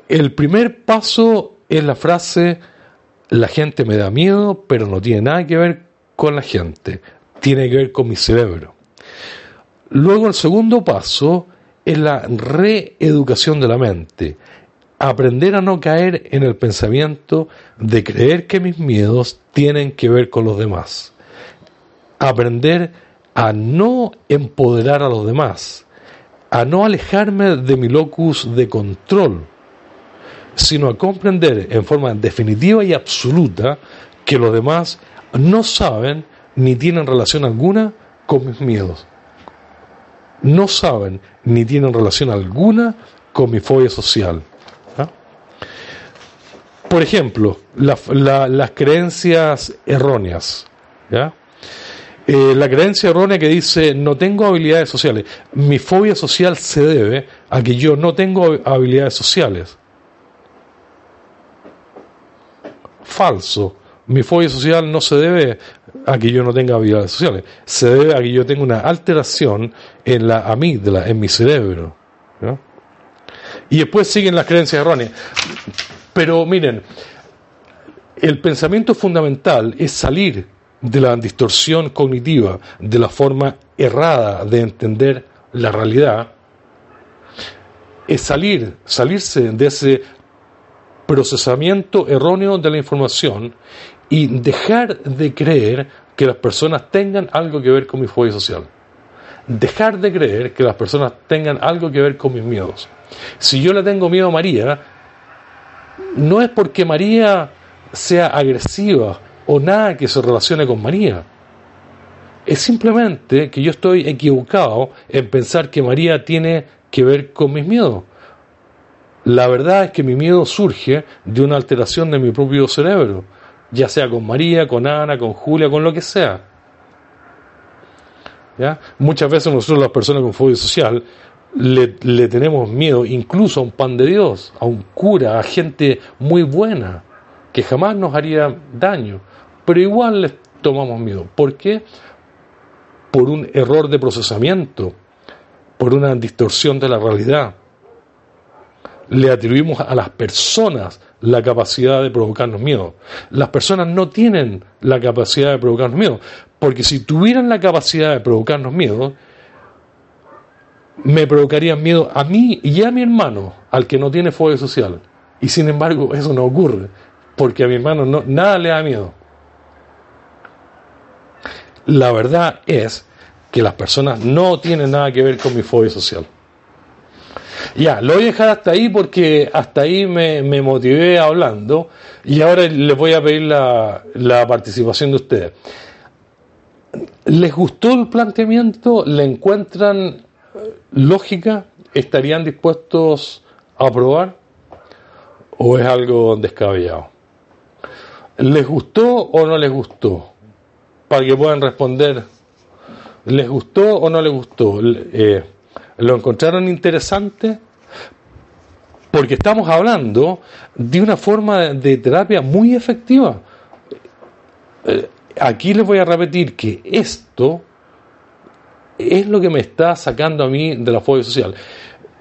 el primer paso es la frase, la gente me da miedo, pero no tiene nada que ver con la gente, tiene que ver con mi cerebro. Luego el segundo paso es la reeducación de la mente. Aprender a no caer en el pensamiento de creer que mis miedos tienen que ver con los demás. Aprender a no empoderar a los demás. A no alejarme de mi locus de control, sino a comprender en forma definitiva y absoluta que los demás no saben ni tienen relación alguna con mis miedos no saben ni tienen relación alguna con mi fobia social. ¿ah? Por ejemplo, la- la- las creencias erróneas. Eh, la creencia errónea que dice no tengo habilidades sociales. Mi fobia social se debe a que yo no tengo habilidades sociales. Falso. Mi fobia social no se debe a que yo no tenga habilidades sociales, se debe a que yo tenga una alteración en la amígdala, en mi cerebro. Y después siguen las creencias erróneas. Pero miren, el pensamiento fundamental es salir de la distorsión cognitiva, de la forma errada de entender la realidad, es salir, salirse de ese procesamiento erróneo de la información y dejar de creer que las personas tengan algo que ver con mi fobia social. Dejar de creer que las personas tengan algo que ver con mis miedos. Si yo le tengo miedo a María, no es porque María sea agresiva o nada que se relacione con María. Es simplemente que yo estoy equivocado en pensar que María tiene que ver con mis miedos. La verdad es que mi miedo surge de una alteración de mi propio cerebro, ya sea con María, con Ana, con Julia, con lo que sea. Muchas veces nosotros las personas con fobia social le, le tenemos miedo incluso a un pan de Dios, a un cura, a gente muy buena, que jamás nos haría daño, pero igual les tomamos miedo. ¿Por qué? Por un error de procesamiento, por una distorsión de la realidad le atribuimos a las personas la capacidad de provocarnos miedo. Las personas no tienen la capacidad de provocarnos miedo, porque si tuvieran la capacidad de provocarnos miedo, me provocarían miedo a mí y a mi hermano, al que no tiene fobia social. Y sin embargo, eso no ocurre, porque a mi hermano no, nada le da miedo. La verdad es que las personas no tienen nada que ver con mi fobia social. Ya, lo voy a dejar hasta ahí porque hasta ahí me, me motivé hablando y ahora les voy a pedir la, la participación de ustedes. ¿Les gustó el planteamiento? ¿Le encuentran lógica? ¿Estarían dispuestos a aprobar? ¿O es algo descabellado? ¿Les gustó o no les gustó? Para que puedan responder, ¿les gustó o no les gustó? Eh, ¿Lo encontraron interesante? Porque estamos hablando de una forma de terapia muy efectiva. Eh, Aquí les voy a repetir que esto es lo que me está sacando a mí de la fobia social.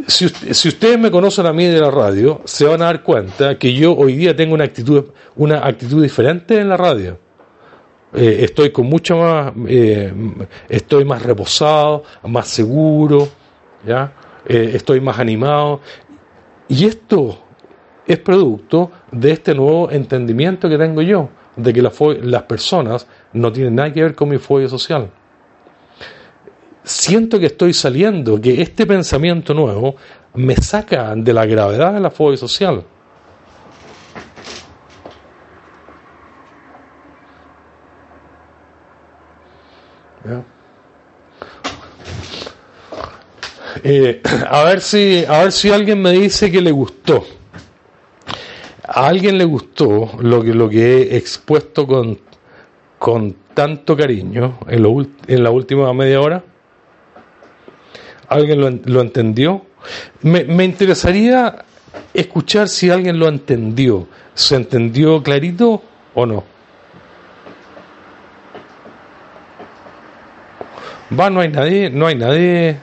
Si, ust- si ustedes me conocen a mí de la radio, se van a dar cuenta que yo hoy día tengo una actitud, una actitud diferente en la radio. Eh, estoy con mucho más, eh, estoy más reposado, más seguro, ¿ya? Eh, estoy más animado. Y esto es producto de este nuevo entendimiento que tengo yo, de que las personas no tienen nada que ver con mi fobia social. Siento que estoy saliendo, que este pensamiento nuevo me saca de la gravedad de la fobia social. Eh, a ver si a ver si alguien me dice que le gustó a alguien le gustó lo que lo que he expuesto con con tanto cariño en, lo en la última media hora? ¿Alguien lo, lo entendió? Me, me interesaría escuchar si alguien lo entendió. ¿Se entendió clarito o no? Va, no hay nadie, no hay nadie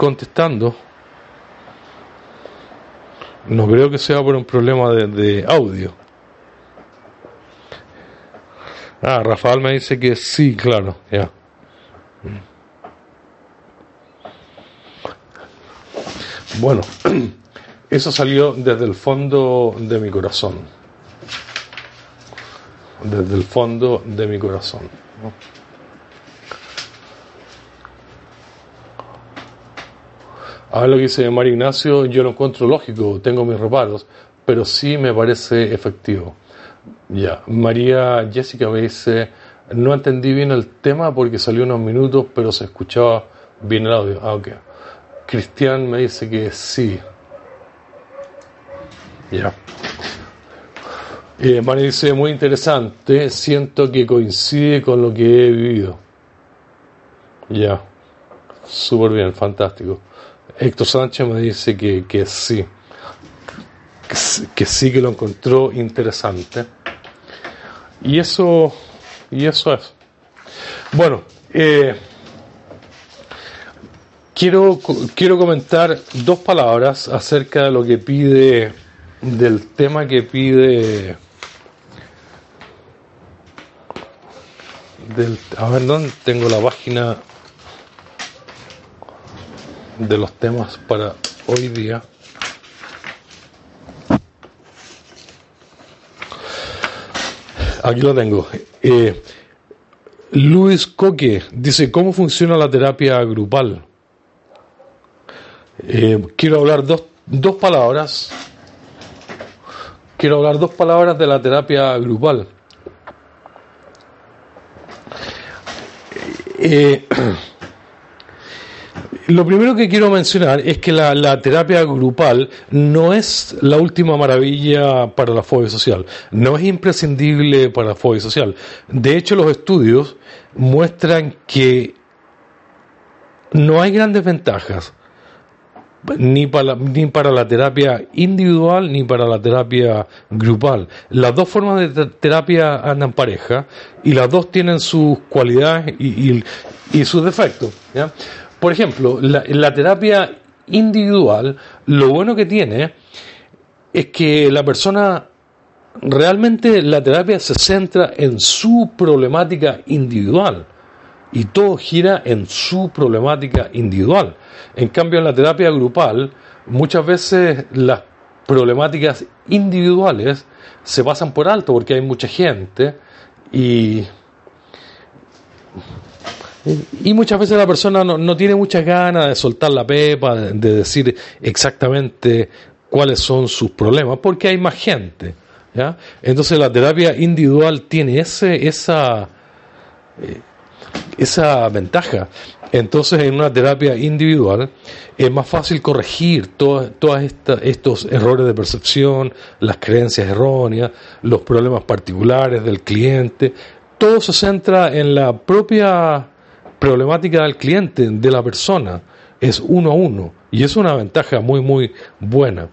contestando. No creo que sea por un problema de, audio. Ah, Rafael me dice que sí, claro, ya. Bueno, eso salió desde el fondo de mi corazón. Desde el fondo de mi corazón. A ver lo que dice Mario Ignacio, yo lo encuentro lógico, tengo mis reparos, pero sí me parece efectivo. Ya, María Jessica me dice, no entendí bien el tema porque salió unos minutos, pero se escuchaba bien el audio. Ah, ok. Cristian me dice que sí. Ya. María dice, muy interesante, siento que coincide con lo que he vivido. Ya. Súper bien, fantástico. Héctor Sánchez me dice que, que sí. Que, sí- que lo encontró interesante. Y eso, y eso es. Bueno, eh, quiero, quiero comentar dos palabras acerca de lo que pide, del tema que pide, del, a ver, ¿dónde tengo la página de los temas para hoy día? Aquí lo tengo. Eh, Luis Coque dice, ¿cómo funciona la terapia grupal? Eh, quiero hablar dos, dos palabras. Quiero hablar dos palabras de la terapia grupal. Eh, lo primero que quiero mencionar es que la, terapia grupal no es la última maravilla para la fobia social, no es imprescindible para la fobia social. De hecho, los estudios muestran que no hay grandes ventajas ni para, la, terapia individual ni para la terapia grupal. Las dos formas de te- terapia andan pareja y las dos tienen sus cualidades y sus defectos. ¿ya? Por ejemplo, la, terapia individual, lo bueno que tiene es que la persona realmente la terapia se centra en su problemática individual y todo gira en su problemática individual. En cambio, en la terapia grupal, muchas veces las problemáticas individuales se pasan por alto porque hay mucha gente y, y muchas veces la persona no, no tiene muchas ganas de soltar la pepa, de, de decir exactamente cuáles son sus problemas, porque hay más gente. ¿ya? Entonces la terapia individual tiene ese, esa, esa ventaja. Entonces, en una terapia individual es más fácil corregir todos estos errores de percepción, las creencias erróneas, los problemas particulares del cliente. Todo se centra en la propia problemática del cliente, de la persona. Es uno a uno. Y es una ventaja muy, muy buena.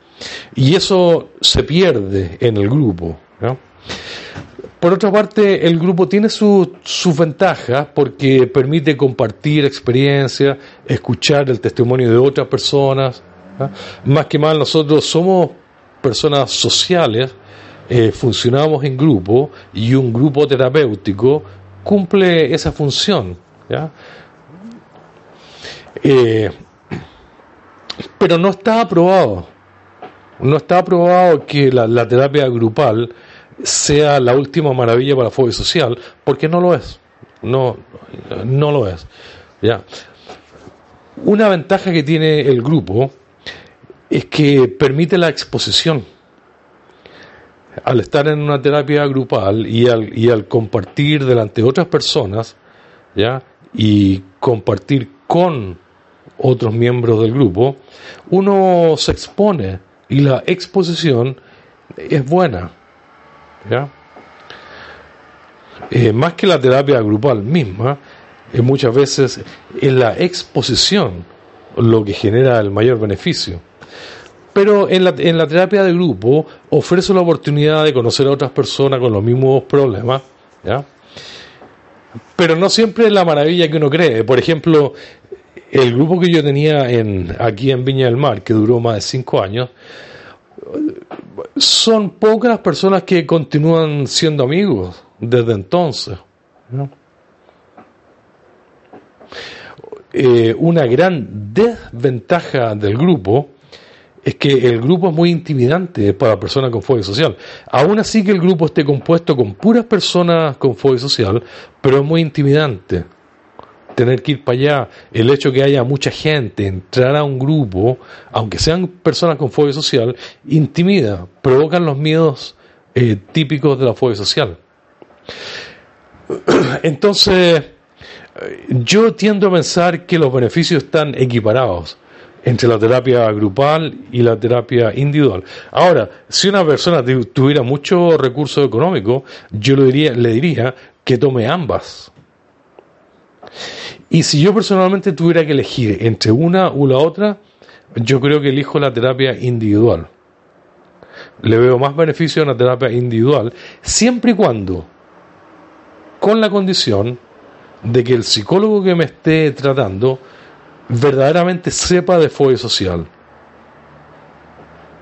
Y eso se pierde en el grupo. Por otra parte, el grupo tiene su- sus ventajas porque permite compartir experiencias, escuchar el testimonio de otras personas. Más que mal, nosotros somos personas sociales, eh, funcionamos en grupo y un grupo terapéutico cumple esa función. Eh, pero no está aprobado. No está aprobado que la, la terapia grupal sea la última maravilla para la fobia social, porque no lo es. No, no lo es. ¿ya? Una ventaja que tiene el grupo es que permite la exposición. Al estar en una terapia grupal y al, y al compartir delante de otras personas, ¿ya? Y compartir con otros miembros del grupo, uno se expone y la exposición es buena. ¿ya? eh, más que la terapia grupal misma, eh, muchas veces es la exposición lo que genera el mayor beneficio. Pero en la, en la terapia de grupo ofrece la oportunidad de conocer a otras personas con los mismos problemas, ¿ya? Pero no siempre es la maravilla que uno cree. Por ejemplo, el grupo que yo tenía en, aquí en Viña del Mar, que duró más de cinco años, son pocas las personas que continúan siendo amigos desde entonces. ¿no? Eh, una gran desventaja del grupo es que el grupo es muy intimidante para personas con fobia social. Aún así que el grupo esté compuesto con puras personas con fobia social, pero es muy intimidante tener que ir para allá, el hecho que haya mucha gente, entrar a un grupo, aunque sean personas con fobia social, intimida, provocan los miedos eh, típicos de la fobia social. Entonces, eh, yo tiendo a pensar que los beneficios están equiparados entre la terapia grupal y la terapia individual. Ahora, si una persona tu- tuviera mucho recurso económico, yo le diría, le diría que tome ambas. Y si yo personalmente tuviera que elegir entre una u la otra, yo creo que elijo la terapia individual. Le veo más beneficio a una terapia individual, siempre y cuando, con la condición de que el psicólogo que me esté tratando verdaderamente sepa de fobia social.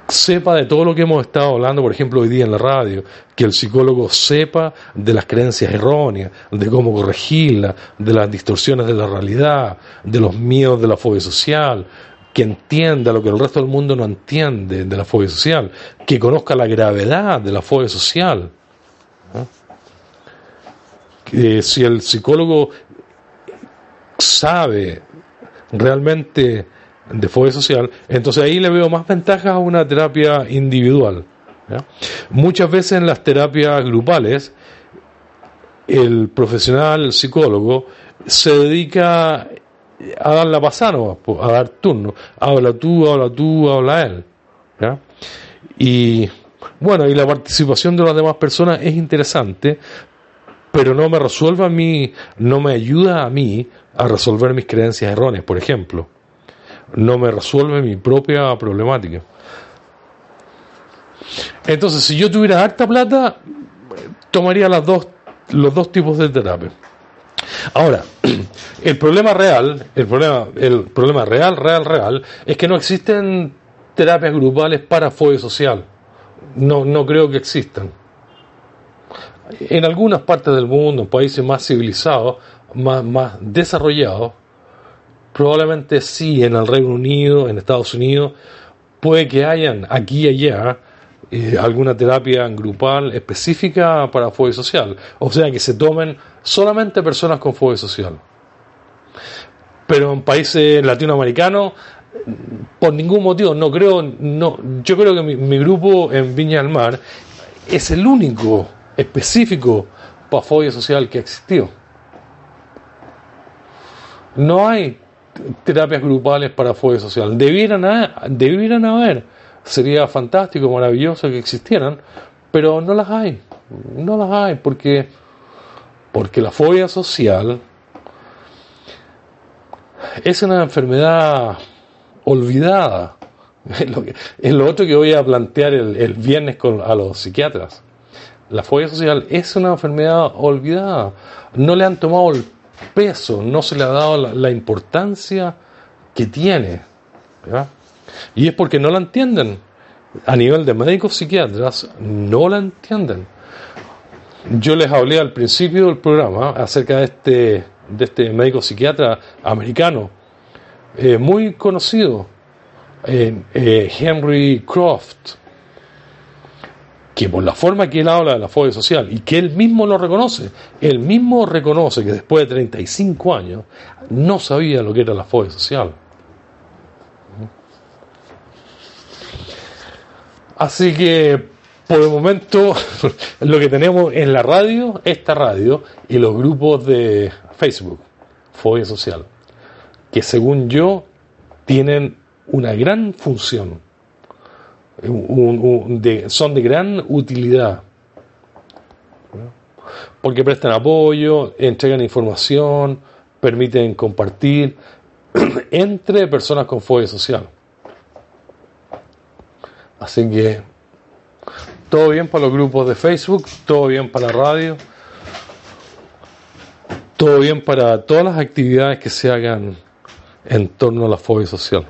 Sepa de todo lo que hemos estado hablando, por ejemplo, hoy día en la radio, que el psicólogo sepa de las creencias erróneas, de cómo corregirlas, de las distorsiones de la realidad, de los miedos de la fobia social, que entienda lo que el resto del mundo no entiende de la fobia social, que conozca la gravedad de la fobia social. ¿no? Que si el psicólogo sabe realmente de fobia social, entonces ahí le veo más ventajas a una terapia individual. Muchas veces en las terapias grupales, el profesional, el psicólogo, se dedica a dar la pasada, a dar turno. Habla tú, habla tú, habla él. Y bueno, y la participación de las demás personas es interesante, pero no me resuelve a mí, no me ayuda a mí a resolver mis creencias erróneas, por ejemplo. No me resuelve mi propia problemática. Entonces, si yo tuviera harta plata, tomaría las dos, los dos tipos de terapia. Ahora, el problema real, el problema, el problema real, real, real, es que no existen terapias grupales para fobia social. No, no creo que existan. En algunas partes del mundo, en países más civilizados, más, más desarrollados, probablemente sí, en el Reino Unido, en Estados Unidos, puede que hayan aquí y allá eh, alguna terapia grupal específica para fobia social. O sea, que se tomen solamente personas con fobia social. Pero en países latinoamericanos, por ningún motivo, no creo, no, yo creo que mi, mi grupo en Viña del Mar es el único específico para fobia social que existió. No hay terapias grupales para fobia social. Debieran, ha- debieran haber. Sería fantástico, maravilloso que existieran, pero no las hay. No las hay porque, porque la fobia social es una enfermedad olvidada. Es lo, que- otro que voy a plantear el, el viernes con, a los psiquiatras. La fobia social es una enfermedad olvidada. No le han tomado el peso, no se le ha dado la, importancia que tiene. Y es porque no la entienden. A nivel de médicos psiquiatras, no la entienden. Yo les hablé al principio del programa acerca de este, de este médico psiquiatra americano, eh, muy conocido, eh, Henry Croft, que por la forma que él habla de la fobia social y que él mismo lo reconoce, él mismo reconoce que después de 35 años no sabía lo que era la fobia social. Así que por el momento lo que tenemos en la radio, esta radio y los grupos de Facebook, Fobia Social, que según yo tienen una gran función, un- un- de- son de gran utilidad. porque prestan apoyo, entregan información, permiten compartir entre personas con fobia social. Así que todo bien para los grupos de Facebook, todo bien para la radio, todo bien para todas las actividades que se hagan en torno a la fobia social.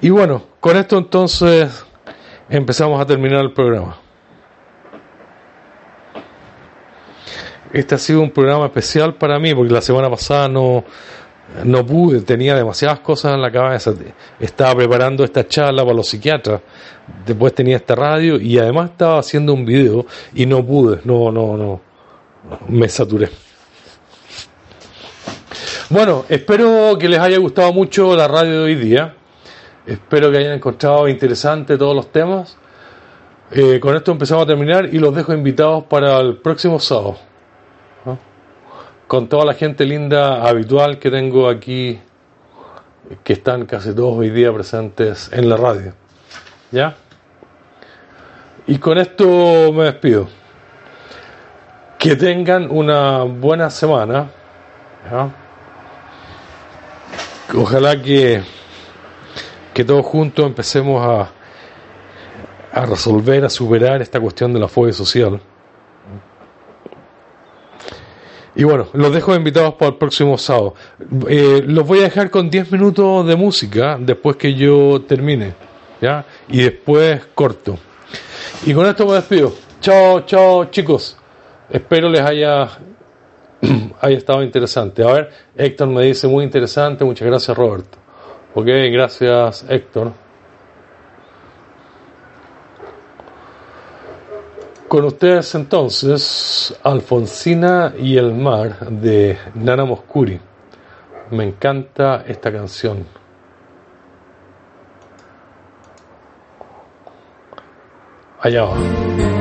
Y bueno, con esto entonces empezamos a terminar el programa. Este ha sido un programa especial para mí porque la semana pasada no, no pude, tenía demasiadas cosas en la cabeza. Estaba preparando esta charla para los psiquiatras, después tenía esta radio y además estaba haciendo un video y no pude, no, no, no, me saturé. Bueno, espero que les haya gustado mucho la radio de hoy día. Espero que hayan encontrado interesante todos los temas. Eh, con esto empezamos a terminar y los dejo invitados para el próximo sábado. Con toda la gente linda habitual que tengo aquí, que están casi todos hoy día presentes en la radio. ¿Ya? Y con esto me despido. Que tengan una buena semana. ¿ya? Ojalá que, que todos juntos empecemos a, a resolver, a superar esta cuestión de la fobia social. Y bueno, los dejo invitados para el próximo sábado. Eh, los voy a dejar con 10 minutos de música después que yo termine. ¿Ya? Y después corto. Y con esto me despido. Chao, chao, chicos. Espero les haya, haya estado interesante. A ver, Héctor me dice muy interesante. Muchas gracias, Roberto. Ok, gracias, Héctor. Con ustedes entonces, Alfonsina y el mar de Nana Moscuri. Me encanta esta canción. Allá va.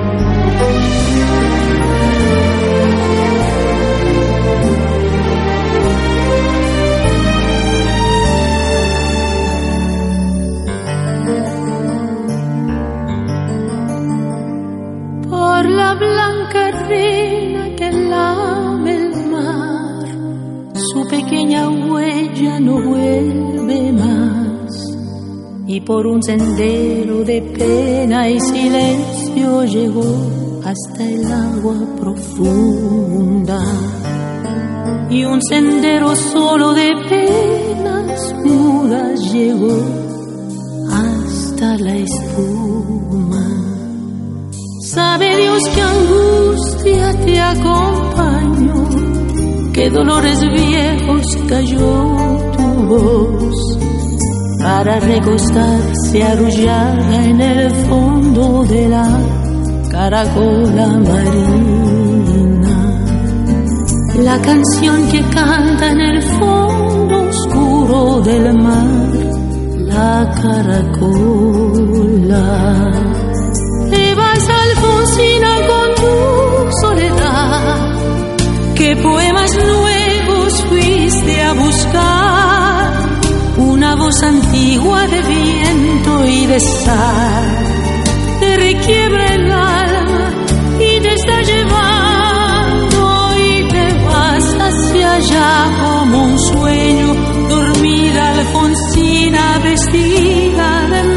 La blanca arena que lame el mar, su pequeña huella no vuelve más. Y por un sendero de pena y silencio llegó hasta el agua profunda. Y un sendero solo de penas mudas llegó hasta la espuma. Sabe Dios que angustia te acompañó, que dolores viejos cayó tu voz para recostarse arrullada en el fondo de la caracola marina. La canción que canta en el fondo oscuro del mar, la caracola. Alfonsina con tu soledad. ¿Qué poemas nuevos fuiste a buscar? Una voz antigua de viento y de sal te requiebra el alma y te está llevando y te vas hacia allá como un sueño, dormida Alfonsina vestida de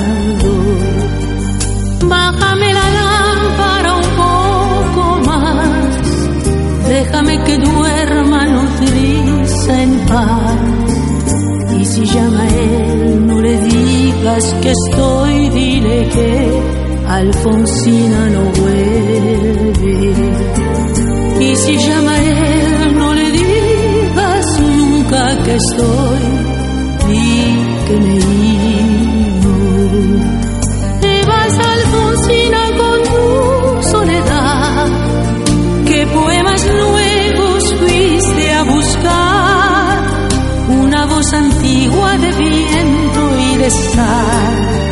Déjame que duerma nodriza en paz. Y si llama él, no le digas que estoy, dile que Alfonsina no vuelve. Y si llama él, no le digas nunca que estoy, sentí que me iba. Te vas Alfonsina con viento